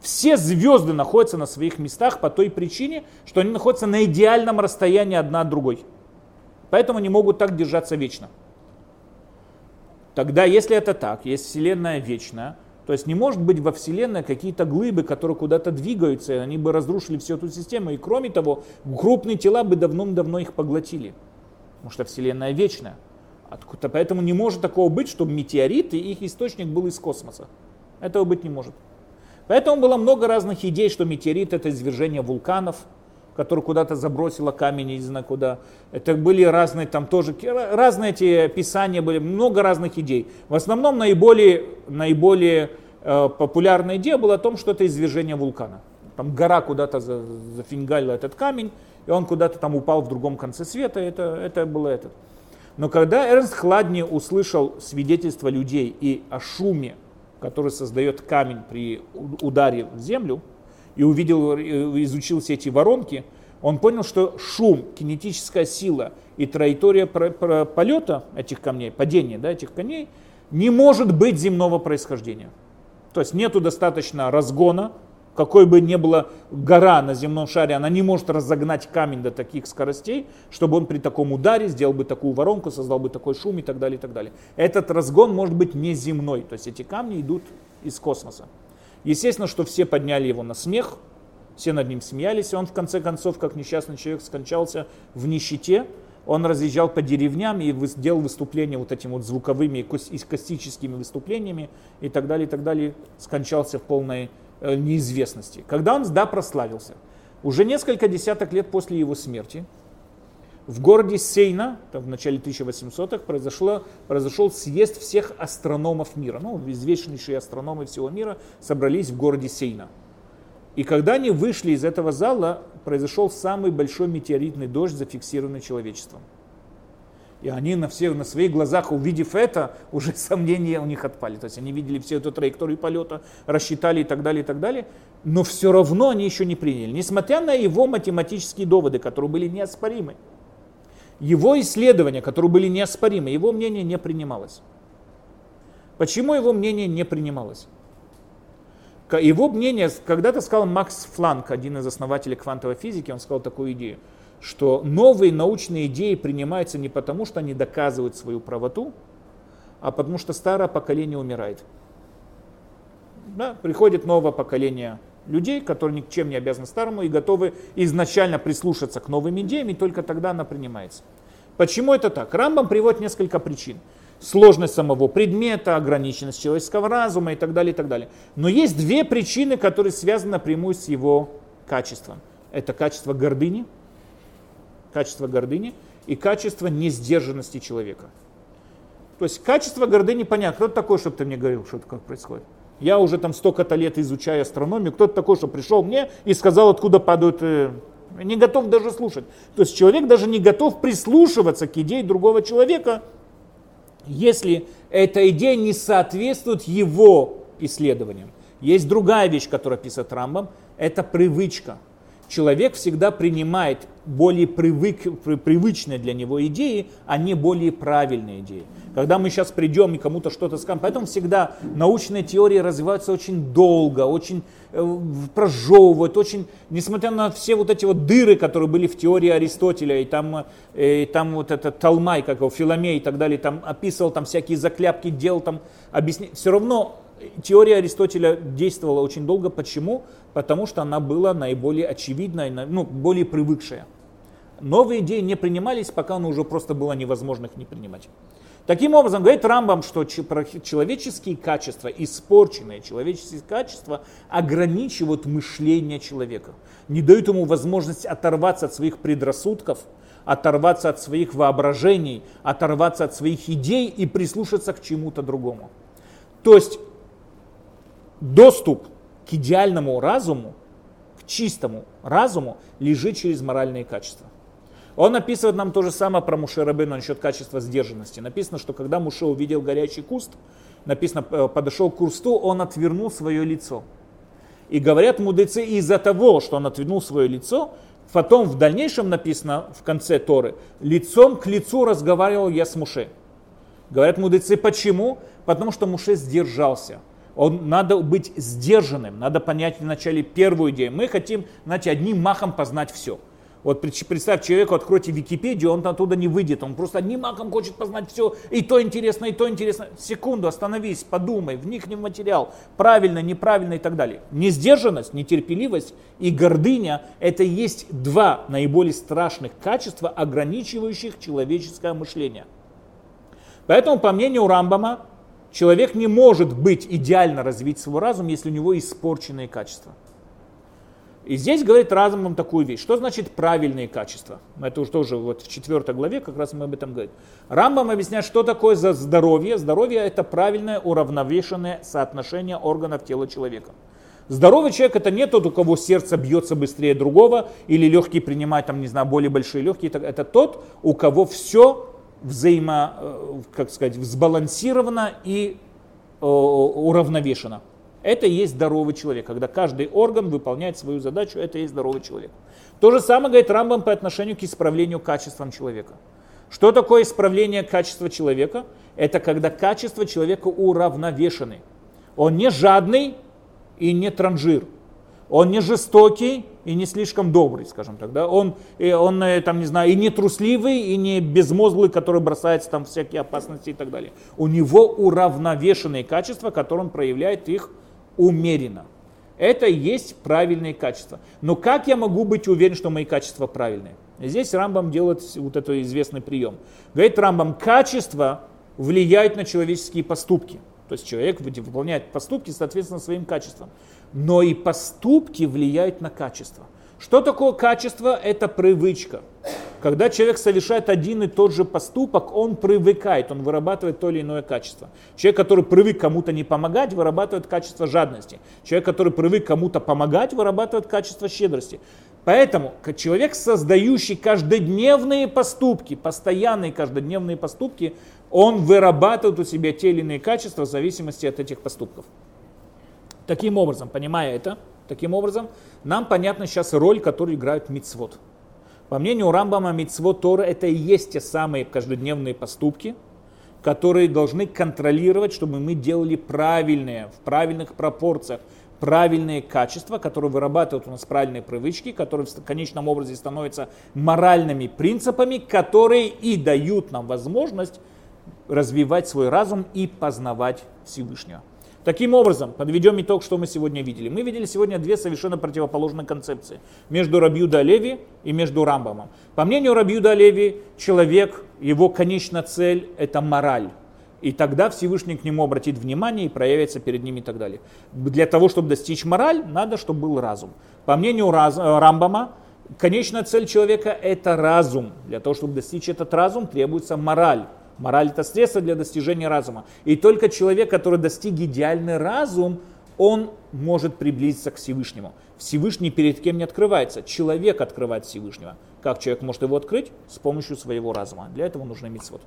Speaker 1: Все звезды находятся на своих местах по той причине, что они находятся на идеальном расстоянии одна от другой. Поэтому они могут так держаться вечно. Тогда, если это так, есть Вселенная вечная, то есть не может быть во Вселенной какие-то глыбы, которые куда-то двигаются, и они бы разрушили всю эту систему. И кроме того, крупные тела бы давно-давно их поглотили. Потому что Вселенная вечная. Откуда, поэтому не может такого быть, чтобы метеориты, их источник был из космоса. Этого быть не может. Поэтому было много разных идей, что метеорит это извержение вулканов, который куда-то забросило камень, не знаю куда. Это были разные там тоже, разные эти описания были, много разных идей. В основном наиболее, наиболее э, популярная идея была о том, что это извержение вулкана. Там гора куда-то зафингалила этот камень, и он куда-то там упал в другом конце света, это, это было это. Но когда Эрнст Хладни услышал свидетельства людей и о шуме, который создает камень при ударе в землю, и увидел, э, изучил все эти воронки, он понял, что шум, кинетическая сила и траектория полета этих камней, падения да, этих камней, не может быть земного происхождения. То есть нету достаточно разгона, какой бы ни была гора на земном шаре, она не может разогнать камень до таких скоростей, чтобы он при таком ударе сделал бы такую воронку, создал бы такой шум и так далее, и так далее. Этот разгон может быть не земной, то есть эти камни идут из космоса. Естественно, что все подняли его на смех, все над ним смеялись, и он в конце концов, как несчастный человек, скончался в нищете. Он разъезжал по деревням и делал выступления вот этими вот звуковыми и акустическими выступлениями и так далее, и так далее. Скончался в полной неизвестности. Когда он, да, прославился. Уже несколько десяток лет после его смерти в городе Сейна, там, в начале 1800-х, произошло, произошел съезд всех астрономов мира. Ну, известнейшие астрономы всего мира собрались в городе Сейна. И когда они вышли из этого зала, произошел самый большой метеоритный дождь, зафиксированный человечеством. И они на, всех, на своих глазах, увидев это, уже сомнения у них отпали. То есть они видели всю эту траекторию полета, рассчитали и так далее, и так далее. Но все равно они еще не приняли. Несмотря на его математические доводы, которые были неоспоримы. Его исследования, которые были неоспоримы, его мнение не принималось. Почему его мнение не принималось? Его мнение, когда-то сказал Макс Фланк, один из основателей квантовой физики, он сказал такую идею, что новые научные идеи принимаются не потому, что они доказывают свою правоту, а потому что старое поколение умирает. Да, приходит новое поколение людей, которые ничем не обязаны старому и готовы изначально прислушаться к новым идеям, и только тогда она принимается. Почему это так? Рамбам приводит несколько причин сложность самого предмета, ограниченность человеческого разума и так далее, и так далее. Но есть две причины, которые связаны напрямую с его качеством. Это качество гордыни, качество гордыни и качество несдержанности человека. То есть качество гордыни понятно. Кто такой, чтобы ты мне говорил, что это как происходит? Я уже там столько-то лет изучаю астрономию. Кто-то такой, что пришел мне и сказал, откуда падают... Э, не готов даже слушать. То есть человек даже не готов прислушиваться к идее другого человека, если эта идея не соответствует его исследованиям. Есть другая вещь, которую описывает Рамбам, это привычка. Человек всегда принимает более привык, привычные для него идеи, а не более правильные идеи. Когда мы сейчас придем и кому-то что-то скажем, поэтому всегда научные теории развиваются очень долго, очень э, прожевывают, очень, несмотря на все вот эти вот дыры, которые были в теории Аристотеля, и там, э, и там вот этот Талмай, как его, Филомей и так далее, там описывал там всякие закляпки, делал там объяснения, все равно теория Аристотеля действовала очень долго. Почему? Потому что она была наиболее очевидная, ну, более привыкшая. Новые идеи не принимались, пока ну, уже просто было невозможно их не принимать. Таким образом, говорит Рамбам, что человеческие качества, испорченные человеческие качества, ограничивают мышление человека, не дают ему возможность оторваться от своих предрассудков, оторваться от своих воображений, оторваться от своих идей и прислушаться к чему-то другому. То есть доступ к идеальному разуму, к чистому разуму лежит через моральные качества. Он описывает нам то же самое про Муше Рабыну насчет качества сдержанности. Написано, что когда Муше увидел горячий куст, написано, э, подошел к кусту, он отвернул свое лицо. И говорят мудрецы, из-за того, что он отвернул свое лицо, потом в дальнейшем написано в конце Торы, лицом к лицу разговаривал я с Муше. Говорят мудрецы, почему? Потому что Муше сдержался он, надо быть сдержанным, надо понять вначале первую идею. Мы хотим, знаете, одним махом познать все. Вот представь человеку, откройте Википедию, он оттуда не выйдет, он просто одним махом хочет познать все, и то интересно, и то интересно. Секунду, остановись, подумай, вникни в материал, правильно, неправильно и так далее. Несдержанность, нетерпеливость и гордыня – это есть два наиболее страшных качества, ограничивающих человеческое мышление. Поэтому, по мнению Рамбама, Человек не может быть идеально развить свой разум, если у него испорченные качества. И здесь говорит разумом такую вещь. Что значит правильные качества? Это уже тоже вот в четвертой главе как раз мы об этом говорим. Рамбам объясняет, что такое за здоровье. Здоровье это правильное уравновешенное соотношение органов тела человека. Здоровый человек это не тот, у кого сердце бьется быстрее другого, или легкие принимают, там, не знаю, более большие легкие. Это тот, у кого все взаимо, э, как сказать, взбалансировано и э, уравновешено. Это и есть здоровый человек. Когда каждый орган выполняет свою задачу, это и есть здоровый человек. То же самое говорит Рамбам по отношению к исправлению качеством человека. Что такое исправление качества человека? Это когда качество человека уравновешены. Он не жадный и не транжир. Он не жестокий и не слишком добрый, скажем так. Да? Он, он э, там, не знаю, и не трусливый, и не безмозглый, который бросается там всякие опасности и так далее. У него уравновешенные качества, которые он проявляет их умеренно. Это и есть правильные качества. Но как я могу быть уверен, что мои качества правильные? Здесь Рамбам делает вот этот известный прием. Говорит Рамбам, качество влияет на человеческие поступки. То есть человек выполняет поступки соответственно своим качествам но и поступки влияют на качество. Что такое качество? Это привычка. Когда человек совершает один и тот же поступок, он привыкает, он вырабатывает то или иное качество. Человек, который привык кому-то не помогать, вырабатывает качество жадности. Человек, который привык кому-то помогать, вырабатывает качество щедрости. Поэтому человек, создающий каждодневные поступки, постоянные каждодневные поступки, он вырабатывает у себя те или иные качества в зависимости от этих поступков. Таким образом, понимая это, таким образом, нам понятна сейчас роль, которую играют мицвод. По мнению Рамбама, мицвод Тора это и есть те самые каждодневные поступки, которые должны контролировать, чтобы мы делали правильные, в правильных пропорциях, правильные качества, которые вырабатывают у нас правильные привычки, которые в конечном образе становятся моральными принципами, которые и дают нам возможность развивать свой разум и познавать Всевышнего. Таким образом, подведем итог, что мы сегодня видели. Мы видели сегодня две совершенно противоположные концепции. Между Рабьюда Леви и между Рамбамом. По мнению Рабьюда Леви, человек, его конечная цель – это мораль. И тогда Всевышний к нему обратит внимание и проявится перед ним и так далее. Для того, чтобы достичь мораль, надо, чтобы был разум. По мнению Раз, Рамбама, конечная цель человека – это разум. Для того, чтобы достичь этот разум, требуется мораль. Мораль это средство для достижения разума. И только человек, который достиг идеальный разум, он может приблизиться к Всевышнему. Всевышний перед кем не открывается. Человек открывает Всевышнего. Как человек может его открыть? С помощью своего разума. Для этого нужно митцвот.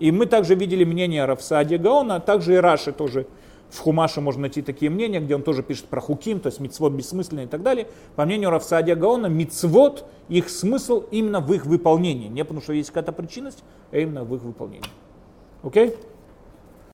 Speaker 1: И мы также видели мнение Равсадия Гаона, а также и Раши тоже в Хумаше можно найти такие мнения, где он тоже пишет про хуким, то есть мицвод бессмысленный и так далее. По мнению Равсадия Гаона, мицвод, их смысл именно в их выполнении. Не потому что есть какая-то причинность, а именно в их выполнении. Окей? Okay?